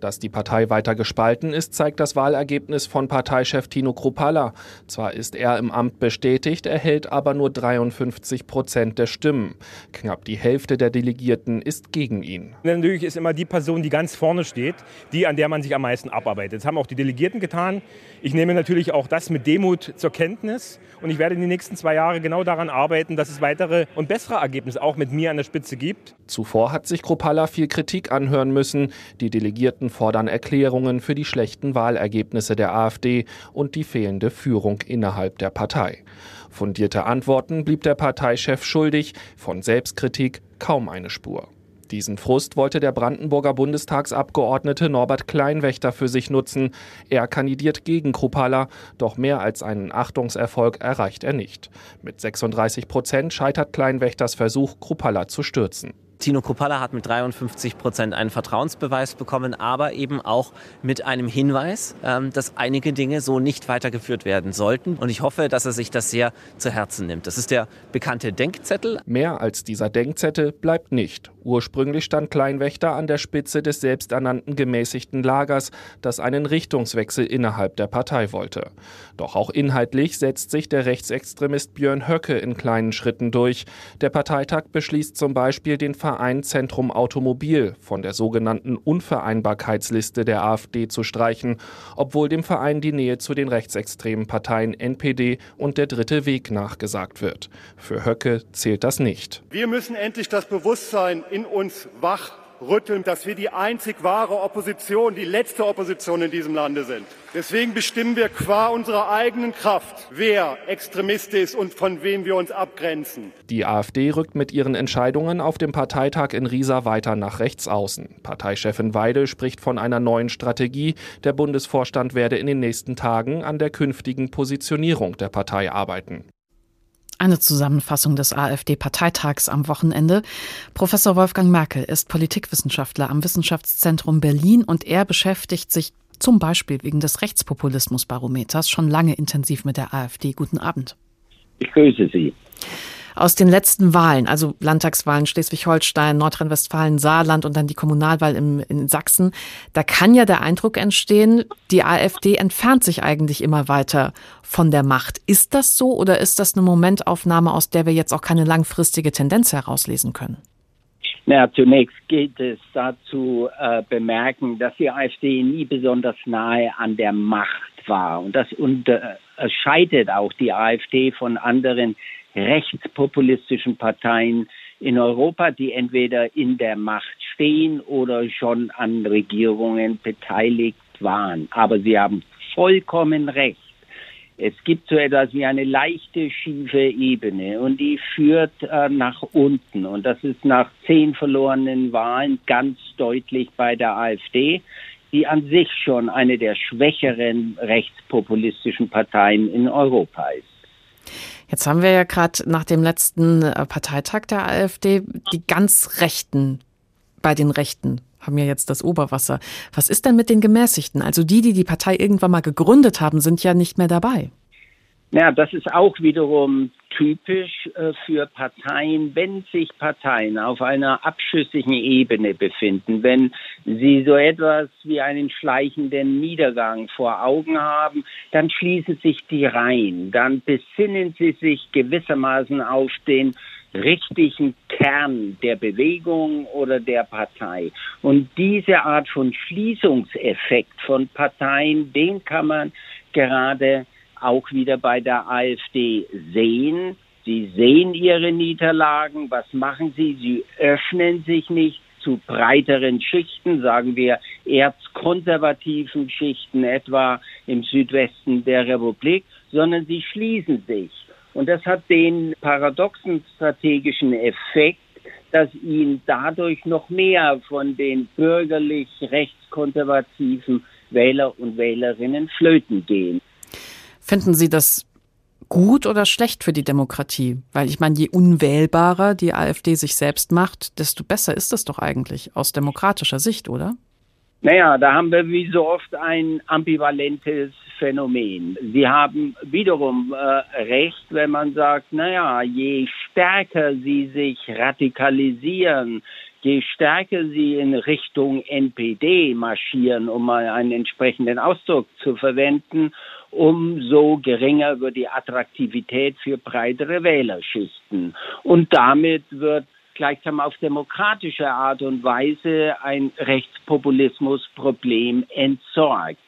Dass die Partei weiter gespalten ist, zeigt das Wahlergebnis von Parteichef Tino Kruppalla. Zwar ist er im Amt bestätigt, erhält aber nur 53 Prozent der Stimmen. Knapp die Hälfte der Delegierten ist gegen ihn. Natürlich ist immer die Person, die ganz vorne steht, die, an der man sich am meisten abarbeitet. Das haben auch die Delegierten getan. Ich nehme natürlich auch das mit Demut zur Kenntnis und ich werde in den nächsten zwei Jahren genau daran arbeiten, dass es weitere und bessere Ergebnisse auch mit mir an der Spitze gibt. Zuvor hat sich Kruppalla viel Kritik anhören müssen. Die Delegierten fordern Erklärungen für die schlechten Wahlergebnisse der AfD und die fehlende Führung innerhalb der Partei. Fundierte Antworten blieb der Parteichef schuldig, von Selbstkritik kaum eine Spur. Diesen Frust wollte der Brandenburger Bundestagsabgeordnete Norbert Kleinwächter für sich nutzen. Er kandidiert gegen Kruppalla, doch mehr als einen Achtungserfolg erreicht er nicht. Mit 36 Prozent scheitert Kleinwächters Versuch, Kruppalla zu stürzen. Tino Kruppalla hat mit 53 Prozent einen Vertrauensbeweis bekommen, aber eben auch mit einem Hinweis, ähm, dass einige Dinge so nicht weitergeführt werden sollten. Und ich hoffe, dass er sich das sehr zu Herzen nimmt. Das ist der bekannte Denkzettel. Mehr als dieser Denkzettel bleibt nicht. Ursprünglich stand Kleinwächter an der Spitze des selbsternannten gemäßigten Lagers, das einen Richtungswechsel innerhalb der Partei wollte. Doch auch inhaltlich setzt sich der Rechtsextremist Björn Höcke in kleinen Schritten durch. Der Parteitag beschließt zum Beispiel den Verein Zentrum Automobil von der sogenannten Unvereinbarkeitsliste der AfD zu streichen, obwohl dem Verein die Nähe zu den rechtsextremen Parteien NPD und der Dritte Weg nachgesagt wird. Für Höcke zählt das nicht. Wir müssen endlich das Bewusstsein in uns wach rütteln, dass wir die einzig wahre Opposition, die letzte Opposition in diesem Lande sind. Deswegen bestimmen wir qua unserer eigenen Kraft, wer Extremist ist und von wem wir uns abgrenzen. Die AfD rückt mit ihren Entscheidungen auf dem Parteitag in Riesa weiter nach rechts außen. Parteichefin Weidel spricht von einer neuen Strategie. Der Bundesvorstand werde in den nächsten Tagen an der künftigen Positionierung der Partei arbeiten. Eine Zusammenfassung des AfD-Parteitags am Wochenende. Professor Wolfgang Merkel ist Politikwissenschaftler am Wissenschaftszentrum Berlin und er beschäftigt sich zum Beispiel wegen des Rechtspopulismusbarometers schon lange intensiv mit der AfD. Guten Abend. Ich grüße Sie aus den letzten Wahlen, also Landtagswahlen Schleswig-Holstein, Nordrhein-Westfalen, Saarland und dann die Kommunalwahl im, in Sachsen, da kann ja der Eindruck entstehen, die AfD entfernt sich eigentlich immer weiter von der Macht. Ist das so oder ist das eine Momentaufnahme, aus der wir jetzt auch keine langfristige Tendenz herauslesen können? Na, zunächst geht es dazu äh, bemerken, dass die AfD nie besonders nahe an der Macht war. Und das unterscheidet auch die AfD von anderen rechtspopulistischen Parteien in Europa, die entweder in der Macht stehen oder schon an Regierungen beteiligt waren. Aber Sie haben vollkommen recht. Es gibt so etwas wie eine leichte schiefe Ebene und die führt äh, nach unten. Und das ist nach zehn verlorenen Wahlen ganz deutlich bei der AfD, die an sich schon eine der schwächeren rechtspopulistischen Parteien in Europa ist. Jetzt haben wir ja gerade nach dem letzten äh, Parteitag der AfD die ganz Rechten bei den Rechten haben ja jetzt das Oberwasser. Was ist denn mit den Gemäßigten? Also die, die die Partei irgendwann mal gegründet haben, sind ja nicht mehr dabei. Ja, das ist auch wiederum typisch äh, für Parteien, wenn sich Parteien auf einer abschüssigen Ebene befinden, wenn sie so etwas wie einen schleichenden Niedergang vor Augen haben, dann schließen sich die rein, dann besinnen sie sich gewissermaßen auf den richtigen Kern der Bewegung oder der Partei. Und diese Art von Schließungseffekt von Parteien, den kann man gerade auch wieder bei der AfD sehen. Sie sehen ihre Niederlagen. Was machen sie? Sie öffnen sich nicht zu breiteren Schichten, sagen wir erzkonservativen Schichten, etwa im Südwesten der Republik, sondern sie schließen sich. Und das hat den paradoxen strategischen Effekt, dass ihnen dadurch noch mehr von den bürgerlich rechtskonservativen Wähler und Wählerinnen flöten gehen. Finden Sie das gut oder schlecht für die Demokratie? Weil ich meine, je unwählbarer die AfD sich selbst macht, desto besser ist das doch eigentlich aus demokratischer Sicht, oder? Naja, da haben wir wie so oft ein ambivalentes Phänomen. Sie haben wiederum äh, recht, wenn man sagt, naja, je stärker sie sich radikalisieren, je stärker sie in Richtung NPD marschieren, um mal einen entsprechenden Ausdruck zu verwenden, umso geringer wird die Attraktivität für breitere Wählerschichten. Und damit wird gleichsam auf demokratische Art und Weise ein Rechtspopulismusproblem entsorgt.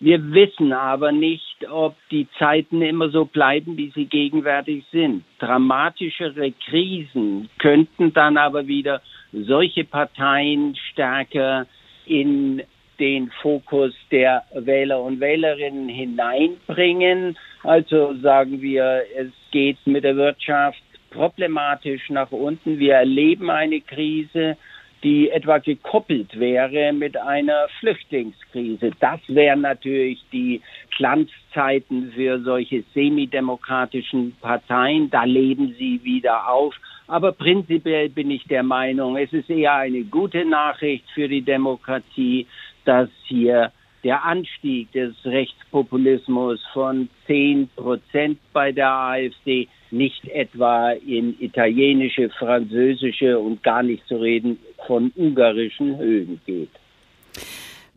Wir wissen aber nicht, ob die Zeiten immer so bleiben, wie sie gegenwärtig sind. Dramatischere Krisen könnten dann aber wieder solche Parteien stärker in den Fokus der Wähler und Wählerinnen hineinbringen. Also sagen wir, es geht mit der Wirtschaft problematisch nach unten. Wir erleben eine Krise, die etwa gekoppelt wäre mit einer Flüchtlingskrise. Das wären natürlich die Glanzzeiten für solche semidemokratischen Parteien. Da leben sie wieder auf. Aber prinzipiell bin ich der Meinung, es ist eher eine gute Nachricht für die Demokratie, dass hier der Anstieg des Rechtspopulismus von 10 Prozent bei der AfD nicht etwa in italienische, französische und gar nicht zu reden von ungarischen Höhen geht.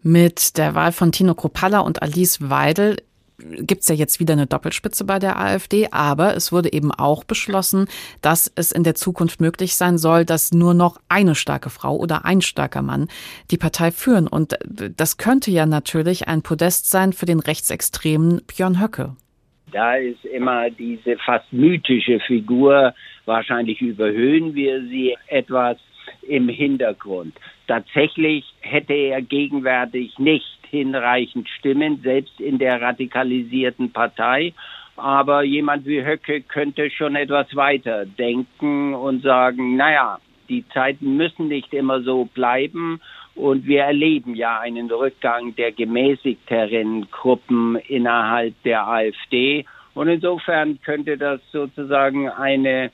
Mit der Wahl von Tino Kropalla und Alice Weidel gibt es ja jetzt wieder eine Doppelspitze bei der AfD, aber es wurde eben auch beschlossen, dass es in der Zukunft möglich sein soll, dass nur noch eine starke Frau oder ein starker Mann die Partei führen. Und das könnte ja natürlich ein Podest sein für den rechtsextremen Björn Höcke. Da ist immer diese fast mythische Figur, wahrscheinlich überhöhen wir sie etwas, im Hintergrund. Tatsächlich hätte er gegenwärtig nicht hinreichend Stimmen, selbst in der radikalisierten Partei. Aber jemand wie Höcke könnte schon etwas weiter denken und sagen, naja, die Zeiten müssen nicht immer so bleiben. Und wir erleben ja einen Rückgang der gemäßigteren Gruppen innerhalb der AfD. Und insofern könnte das sozusagen eine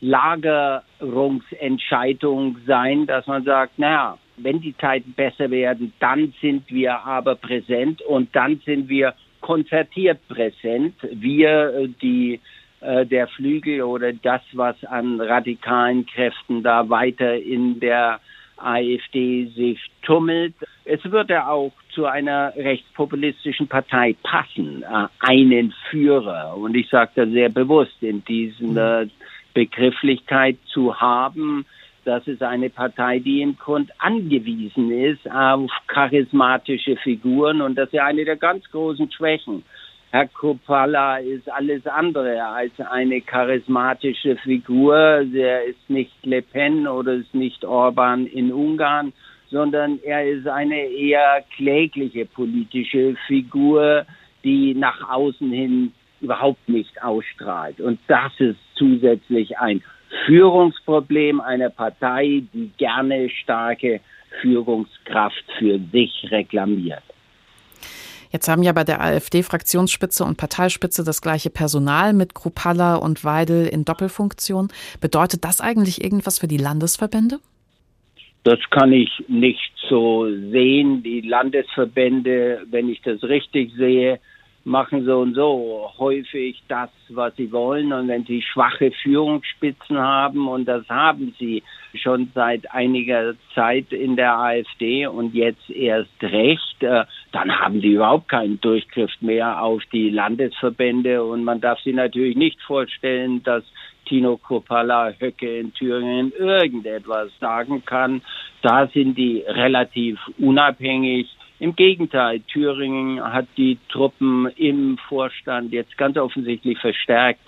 Lagerungsentscheidung sein, dass man sagt, naja, wenn die Zeiten besser werden, dann sind wir aber präsent und dann sind wir konzertiert präsent. Wir, äh, die äh, der Flügel oder das, was an radikalen Kräften da weiter in der AfD sich tummelt. Es würde auch zu einer rechtspopulistischen Partei passen, äh, einen Führer. Und ich sage da sehr bewusst in dieser mhm. Begrifflichkeit zu haben, das ist eine Partei, die im Grund angewiesen ist auf charismatische Figuren und das ist ja eine der ganz großen Schwächen. Herr Kopala ist alles andere als eine charismatische Figur. Er ist nicht Le Pen oder ist nicht Orban in Ungarn, sondern er ist eine eher klägliche politische Figur, die nach außen hin überhaupt nicht ausstrahlt. Und das ist zusätzlich ein Führungsproblem einer Partei, die gerne starke Führungskraft für sich reklamiert. Jetzt haben ja bei der AfD Fraktionsspitze und Parteispitze das gleiche Personal mit Krupalla und Weidel in Doppelfunktion. Bedeutet das eigentlich irgendwas für die Landesverbände? Das kann ich nicht so sehen. Die Landesverbände, wenn ich das richtig sehe, machen so und so häufig das, was sie wollen. Und wenn sie schwache Führungsspitzen haben, und das haben sie schon seit einiger Zeit in der AfD und jetzt erst recht, äh, dann haben die überhaupt keinen Durchgriff mehr auf die Landesverbände. Und man darf sich natürlich nicht vorstellen, dass Tino Kropala Höcke in Thüringen irgendetwas sagen kann. Da sind die relativ unabhängig im Gegenteil, Thüringen hat die Truppen im Vorstand jetzt ganz offensichtlich verstärkt.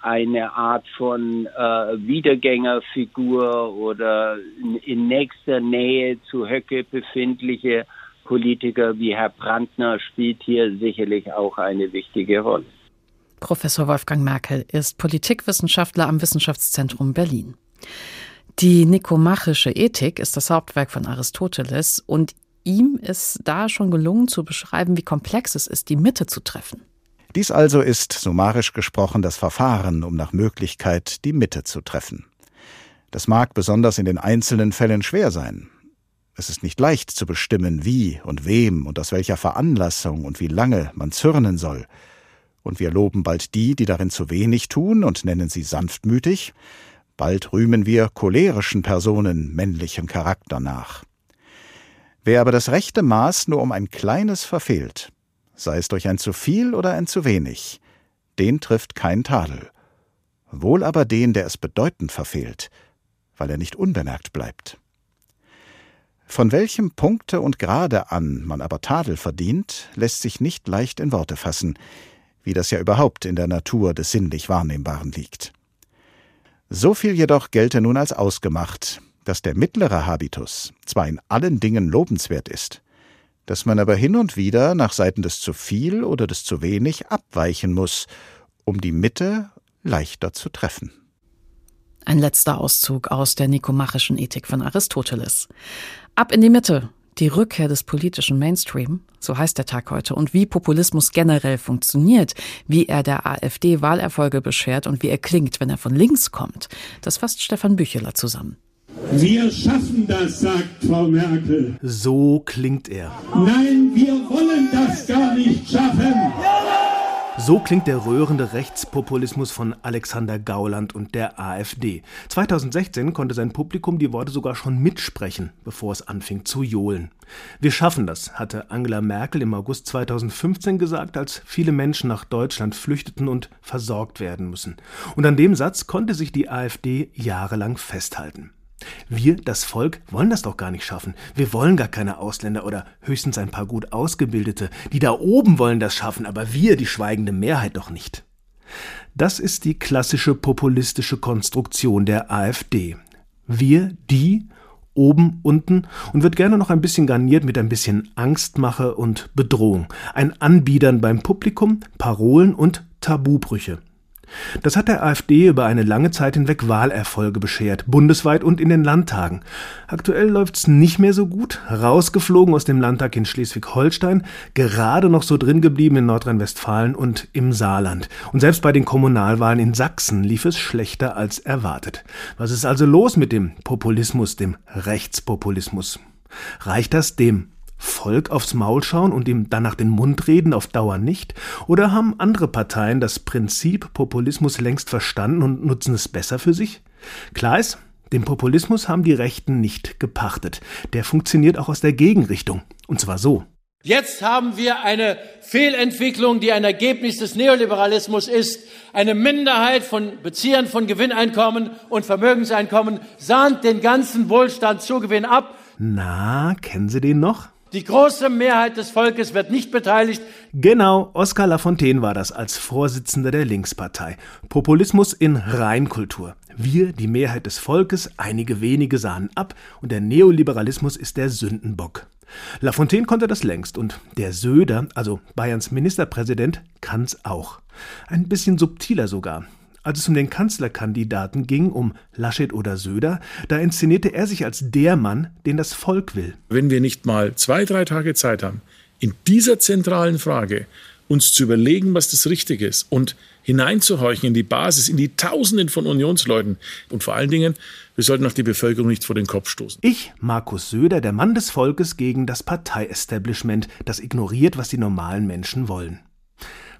Eine Art von äh, Wiedergängerfigur oder in, in nächster Nähe zu Höcke befindliche Politiker wie Herr Brandner spielt hier sicherlich auch eine wichtige Rolle. Professor Wolfgang Merkel ist Politikwissenschaftler am Wissenschaftszentrum Berlin. Die nikomachische Ethik ist das Hauptwerk von Aristoteles und ihm ist da schon gelungen zu beschreiben, wie komplex es ist, die Mitte zu treffen. Dies also ist, summarisch gesprochen, das Verfahren, um nach Möglichkeit die Mitte zu treffen. Das mag besonders in den einzelnen Fällen schwer sein. Es ist nicht leicht zu bestimmen, wie und wem und aus welcher Veranlassung und wie lange man zürnen soll. Und wir loben bald die, die darin zu wenig tun und nennen sie sanftmütig, bald rühmen wir cholerischen Personen männlichen Charakter nach. Wer aber das rechte Maß nur um ein kleines verfehlt, sei es durch ein zu viel oder ein zu wenig, den trifft kein Tadel. Wohl aber den, der es bedeutend verfehlt, weil er nicht unbemerkt bleibt. Von welchem Punkte und Grade an man aber Tadel verdient, lässt sich nicht leicht in Worte fassen, wie das ja überhaupt in der Natur des sinnlich Wahrnehmbaren liegt. So viel jedoch gelte nun als ausgemacht, dass der mittlere Habitus zwar in allen Dingen lobenswert ist, dass man aber hin und wieder nach Seiten des zu viel oder des zu wenig abweichen muss, um die Mitte leichter zu treffen. Ein letzter Auszug aus der nikomachischen Ethik von Aristoteles. Ab in die Mitte, die Rückkehr des politischen Mainstream, so heißt der Tag heute, und wie Populismus generell funktioniert, wie er der AfD Wahlerfolge beschert und wie er klingt, wenn er von links kommt, das fasst Stefan Bücheler zusammen. Wir schaffen das, sagt Frau Merkel. So klingt er. Nein, wir wollen das gar nicht schaffen. So klingt der rührende Rechtspopulismus von Alexander Gauland und der AfD. 2016 konnte sein Publikum die Worte sogar schon mitsprechen, bevor es anfing zu johlen. Wir schaffen das, hatte Angela Merkel im August 2015 gesagt, als viele Menschen nach Deutschland flüchteten und versorgt werden müssen. Und an dem Satz konnte sich die AfD jahrelang festhalten. Wir, das Volk, wollen das doch gar nicht schaffen. Wir wollen gar keine Ausländer oder höchstens ein paar gut ausgebildete. Die da oben wollen das schaffen, aber wir, die schweigende Mehrheit, doch nicht. Das ist die klassische populistische Konstruktion der AfD. Wir, die oben, unten und wird gerne noch ein bisschen garniert mit ein bisschen Angstmache und Bedrohung, ein Anbiedern beim Publikum, Parolen und Tabubrüche. Das hat der AfD über eine lange Zeit hinweg Wahlerfolge beschert, bundesweit und in den Landtagen. Aktuell läuft's nicht mehr so gut, rausgeflogen aus dem Landtag in Schleswig-Holstein, gerade noch so drin geblieben in Nordrhein-Westfalen und im Saarland. Und selbst bei den Kommunalwahlen in Sachsen lief es schlechter als erwartet. Was ist also los mit dem Populismus, dem Rechtspopulismus? Reicht das dem Volk aufs Maul schauen und ihm danach den Mund reden auf Dauer nicht? Oder haben andere Parteien das Prinzip Populismus längst verstanden und nutzen es besser für sich? Klar ist, den Populismus haben die Rechten nicht gepachtet. Der funktioniert auch aus der Gegenrichtung. Und zwar so. Jetzt haben wir eine Fehlentwicklung, die ein Ergebnis des Neoliberalismus ist. Eine Minderheit von Beziehern von Gewinneinkommen und Vermögenseinkommen sahnt den ganzen Wohlstandszugewinn ab. Na, kennen Sie den noch? Die große Mehrheit des Volkes wird nicht beteiligt. Genau, Oskar Lafontaine war das als Vorsitzender der Linkspartei. Populismus in Reinkultur. Wir, die Mehrheit des Volkes, einige wenige sahen ab und der Neoliberalismus ist der Sündenbock. Lafontaine konnte das längst und der Söder, also Bayerns Ministerpräsident, kann's auch. Ein bisschen subtiler sogar. Als es um den Kanzlerkandidaten ging, um Laschet oder Söder, da inszenierte er sich als der Mann, den das Volk will. Wenn wir nicht mal zwei, drei Tage Zeit haben, in dieser zentralen Frage uns zu überlegen, was das Richtige ist und hineinzuhorchen in die Basis, in die Tausenden von Unionsleuten und vor allen Dingen, wir sollten auch die Bevölkerung nicht vor den Kopf stoßen. Ich, Markus Söder, der Mann des Volkes gegen das Parteiestablishment, das ignoriert, was die normalen Menschen wollen.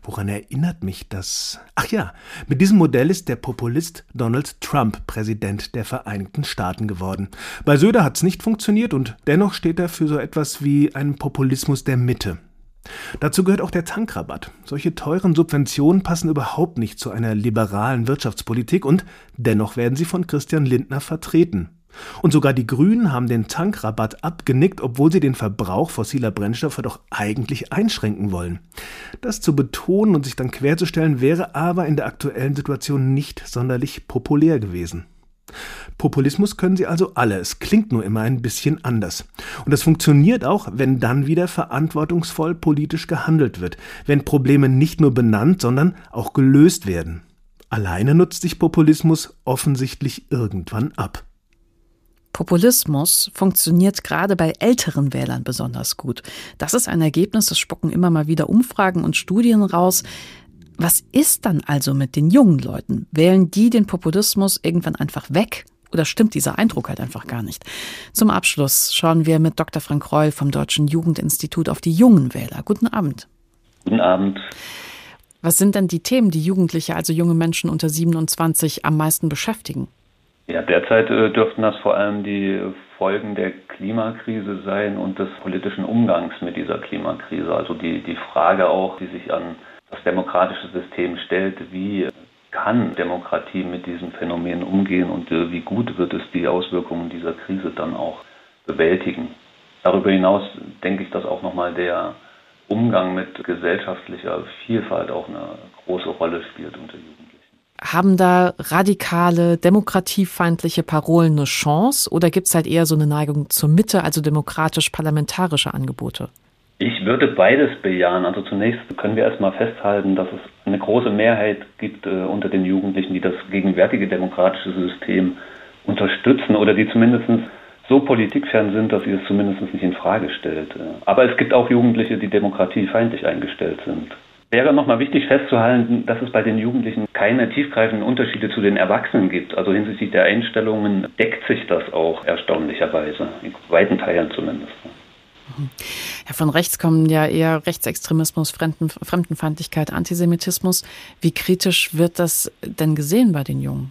Woran erinnert mich das? Ach ja, mit diesem Modell ist der Populist Donald Trump Präsident der Vereinigten Staaten geworden. Bei Söder hat's nicht funktioniert und dennoch steht er für so etwas wie einen Populismus der Mitte. Dazu gehört auch der Tankrabatt. Solche teuren Subventionen passen überhaupt nicht zu einer liberalen Wirtschaftspolitik und dennoch werden sie von Christian Lindner vertreten. Und sogar die Grünen haben den Tankrabatt abgenickt, obwohl sie den Verbrauch fossiler Brennstoffe doch eigentlich einschränken wollen. Das zu betonen und sich dann querzustellen, wäre aber in der aktuellen Situation nicht sonderlich populär gewesen. Populismus können sie also alle, es klingt nur immer ein bisschen anders. Und das funktioniert auch, wenn dann wieder verantwortungsvoll politisch gehandelt wird, wenn Probleme nicht nur benannt, sondern auch gelöst werden. Alleine nutzt sich Populismus offensichtlich irgendwann ab. Populismus funktioniert gerade bei älteren Wählern besonders gut. Das ist ein Ergebnis, das spucken immer mal wieder Umfragen und Studien raus. Was ist dann also mit den jungen Leuten? Wählen die den Populismus irgendwann einfach weg? Oder stimmt dieser Eindruck halt einfach gar nicht? Zum Abschluss schauen wir mit Dr. Frank Reul vom Deutschen Jugendinstitut auf die jungen Wähler. Guten Abend. Guten Abend. Was sind denn die Themen, die Jugendliche, also junge Menschen unter 27 am meisten beschäftigen? Ja, derzeit äh, dürften das vor allem die Folgen der Klimakrise sein und des politischen Umgangs mit dieser Klimakrise. Also die, die Frage auch, die sich an das demokratische System stellt, wie kann Demokratie mit diesen Phänomenen umgehen und äh, wie gut wird es die Auswirkungen dieser Krise dann auch bewältigen. Darüber hinaus denke ich, dass auch nochmal der Umgang mit gesellschaftlicher Vielfalt auch eine große Rolle spielt unter Jugendlichen. Haben da radikale, demokratiefeindliche Parolen eine Chance oder gibt es halt eher so eine Neigung zur Mitte, also demokratisch-parlamentarische Angebote? Ich würde beides bejahen. Also zunächst können wir erstmal festhalten, dass es eine große Mehrheit gibt äh, unter den Jugendlichen, die das gegenwärtige demokratische System unterstützen oder die zumindest so politikfern sind, dass sie es zumindest nicht in Frage stellt. Aber es gibt auch Jugendliche, die demokratiefeindlich eingestellt sind wäre nochmal wichtig festzuhalten, dass es bei den Jugendlichen keine tiefgreifenden Unterschiede zu den Erwachsenen gibt. Also hinsichtlich der Einstellungen deckt sich das auch erstaunlicherweise, in weiten Teilen zumindest. Ja, von rechts kommen ja eher Rechtsextremismus, Fremden, Fremdenfeindlichkeit, Antisemitismus. Wie kritisch wird das denn gesehen bei den Jungen?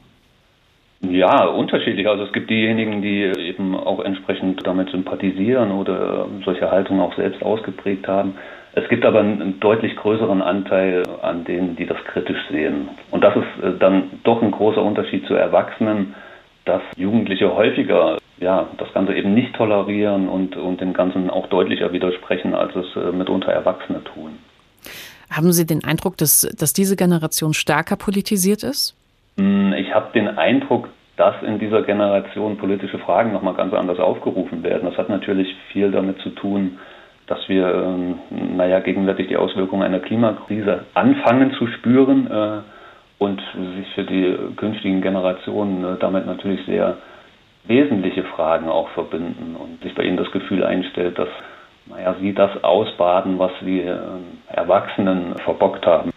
Ja, unterschiedlich. Also es gibt diejenigen, die eben auch entsprechend damit sympathisieren oder solche Haltungen auch selbst ausgeprägt haben. Es gibt aber einen deutlich größeren Anteil an denen, die das kritisch sehen. Und das ist äh, dann doch ein großer Unterschied zu Erwachsenen, dass Jugendliche häufiger ja, das Ganze eben nicht tolerieren und, und dem Ganzen auch deutlicher widersprechen, als es äh, mitunter Erwachsene tun. Haben Sie den Eindruck, dass, dass diese Generation stärker politisiert ist? Hm, ich habe den Eindruck, dass in dieser Generation politische Fragen nochmal ganz anders aufgerufen werden. Das hat natürlich viel damit zu tun, dass wir, ähm, naja, gegenwärtig die Auswirkungen einer Klimakrise anfangen zu spüren äh, und sich für die künftigen Generationen äh, damit natürlich sehr wesentliche Fragen auch verbinden und sich bei ihnen das Gefühl einstellt, dass, naja, sie das ausbaden, was die äh, Erwachsenen verbockt haben.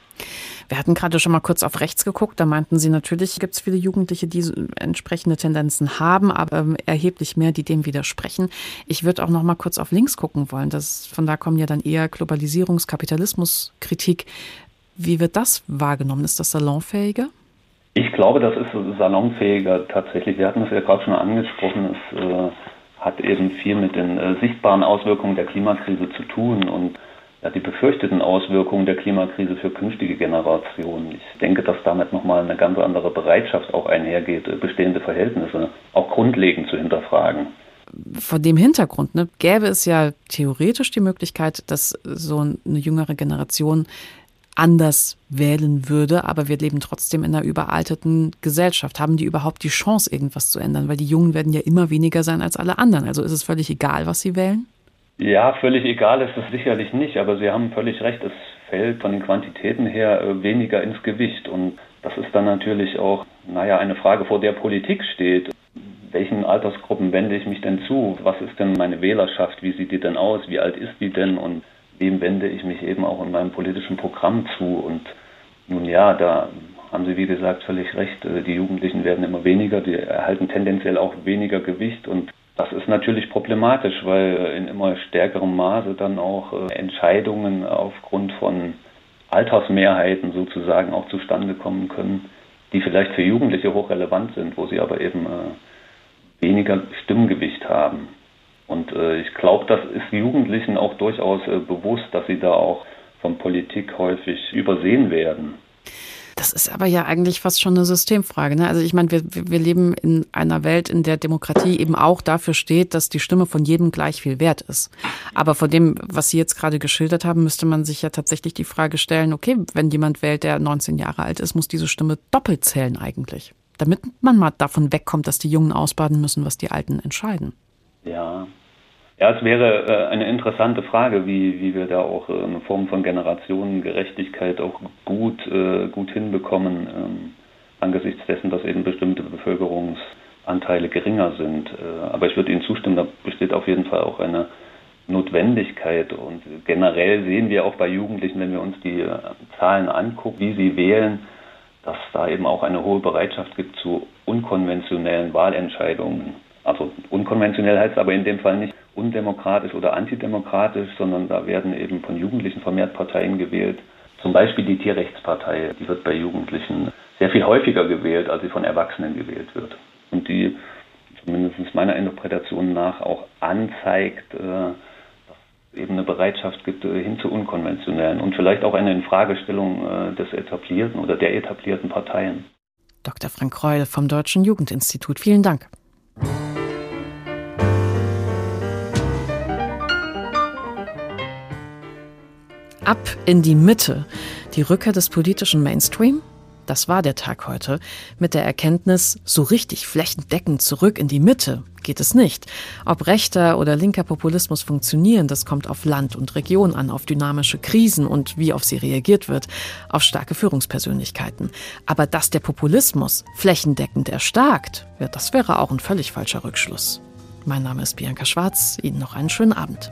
Wir hatten gerade schon mal kurz auf rechts geguckt. Da meinten Sie, natürlich gibt es viele Jugendliche, die entsprechende Tendenzen haben, aber ähm, erheblich mehr, die dem widersprechen. Ich würde auch noch mal kurz auf links gucken wollen. Das, von da kommen ja dann eher Globalisierungs-, Kapitalismus-Kritik. Wie wird das wahrgenommen? Ist das salonfähiger? Ich glaube, das ist salonfähiger tatsächlich. Wir hatten es ja gerade schon angesprochen. Es äh, hat eben viel mit den äh, sichtbaren Auswirkungen der Klimakrise zu tun und ja, die befürchteten Auswirkungen der Klimakrise für künftige Generationen. Ich denke, dass damit nochmal eine ganz andere Bereitschaft auch einhergeht, bestehende Verhältnisse auch grundlegend zu hinterfragen. Vor dem Hintergrund ne, gäbe es ja theoretisch die Möglichkeit, dass so eine jüngere Generation anders wählen würde, aber wir leben trotzdem in einer überalterten Gesellschaft. Haben die überhaupt die Chance, irgendwas zu ändern? Weil die Jungen werden ja immer weniger sein als alle anderen. Also ist es völlig egal, was sie wählen? Ja, völlig egal ist es sicherlich nicht, aber Sie haben völlig recht, es fällt von den Quantitäten her äh, weniger ins Gewicht und das ist dann natürlich auch, naja, eine Frage, vor der Politik steht. Welchen Altersgruppen wende ich mich denn zu? Was ist denn meine Wählerschaft? Wie sieht die denn aus? Wie alt ist die denn? Und wem wende ich mich eben auch in meinem politischen Programm zu? Und nun ja, da haben Sie, wie gesagt, völlig recht. Äh, die Jugendlichen werden immer weniger, die erhalten tendenziell auch weniger Gewicht und das ist natürlich problematisch, weil in immer stärkerem Maße dann auch äh, Entscheidungen aufgrund von Altersmehrheiten sozusagen auch zustande kommen können, die vielleicht für Jugendliche hochrelevant sind, wo sie aber eben äh, weniger Stimmgewicht haben. Und äh, ich glaube, das ist Jugendlichen auch durchaus bewusst, dass sie da auch von Politik häufig übersehen werden. Das ist aber ja eigentlich fast schon eine Systemfrage. Ne? Also ich meine, wir, wir leben in einer Welt, in der Demokratie eben auch dafür steht, dass die Stimme von jedem gleich viel wert ist. Aber von dem, was Sie jetzt gerade geschildert haben, müsste man sich ja tatsächlich die Frage stellen, okay, wenn jemand wählt, der 19 Jahre alt ist, muss diese Stimme doppelt zählen eigentlich. Damit man mal davon wegkommt, dass die Jungen ausbaden müssen, was die Alten entscheiden. Ja, ja, es wäre äh, eine interessante Frage, wie, wie wir da auch äh, eine Form von Generationengerechtigkeit auch gut, äh, gut hinbekommen, ähm, angesichts dessen, dass eben bestimmte Bevölkerungsanteile geringer sind. Aber ich würde Ihnen zustimmen, da besteht auf jeden Fall auch eine Notwendigkeit. Und generell sehen wir auch bei Jugendlichen, wenn wir uns die Zahlen angucken, wie sie wählen, dass da eben auch eine hohe Bereitschaft gibt zu unkonventionellen Wahlentscheidungen. Also unkonventionell heißt aber in dem Fall nicht undemokratisch oder antidemokratisch, sondern da werden eben von Jugendlichen vermehrt Parteien gewählt. Zum Beispiel die Tierrechtspartei, die wird bei Jugendlichen sehr viel häufiger gewählt, als sie von Erwachsenen gewählt wird. Und die zumindest meiner Interpretation nach auch anzeigt, äh, dass es eben eine Bereitschaft gibt äh, hin zu unkonventionellen und vielleicht auch eine Infragestellung äh, des etablierten oder der etablierten Parteien. Dr. Frank Reul vom Deutschen Jugendinstitut, vielen Dank. Ab in die Mitte. Die Rückkehr des politischen Mainstream? Das war der Tag heute. Mit der Erkenntnis, so richtig flächendeckend zurück in die Mitte geht es nicht. Ob rechter oder linker Populismus funktionieren, das kommt auf Land und Region an, auf dynamische Krisen und wie auf sie reagiert wird, auf starke Führungspersönlichkeiten. Aber dass der Populismus flächendeckend erstarkt, ja, das wäre auch ein völlig falscher Rückschluss. Mein Name ist Bianca Schwarz. Ihnen noch einen schönen Abend.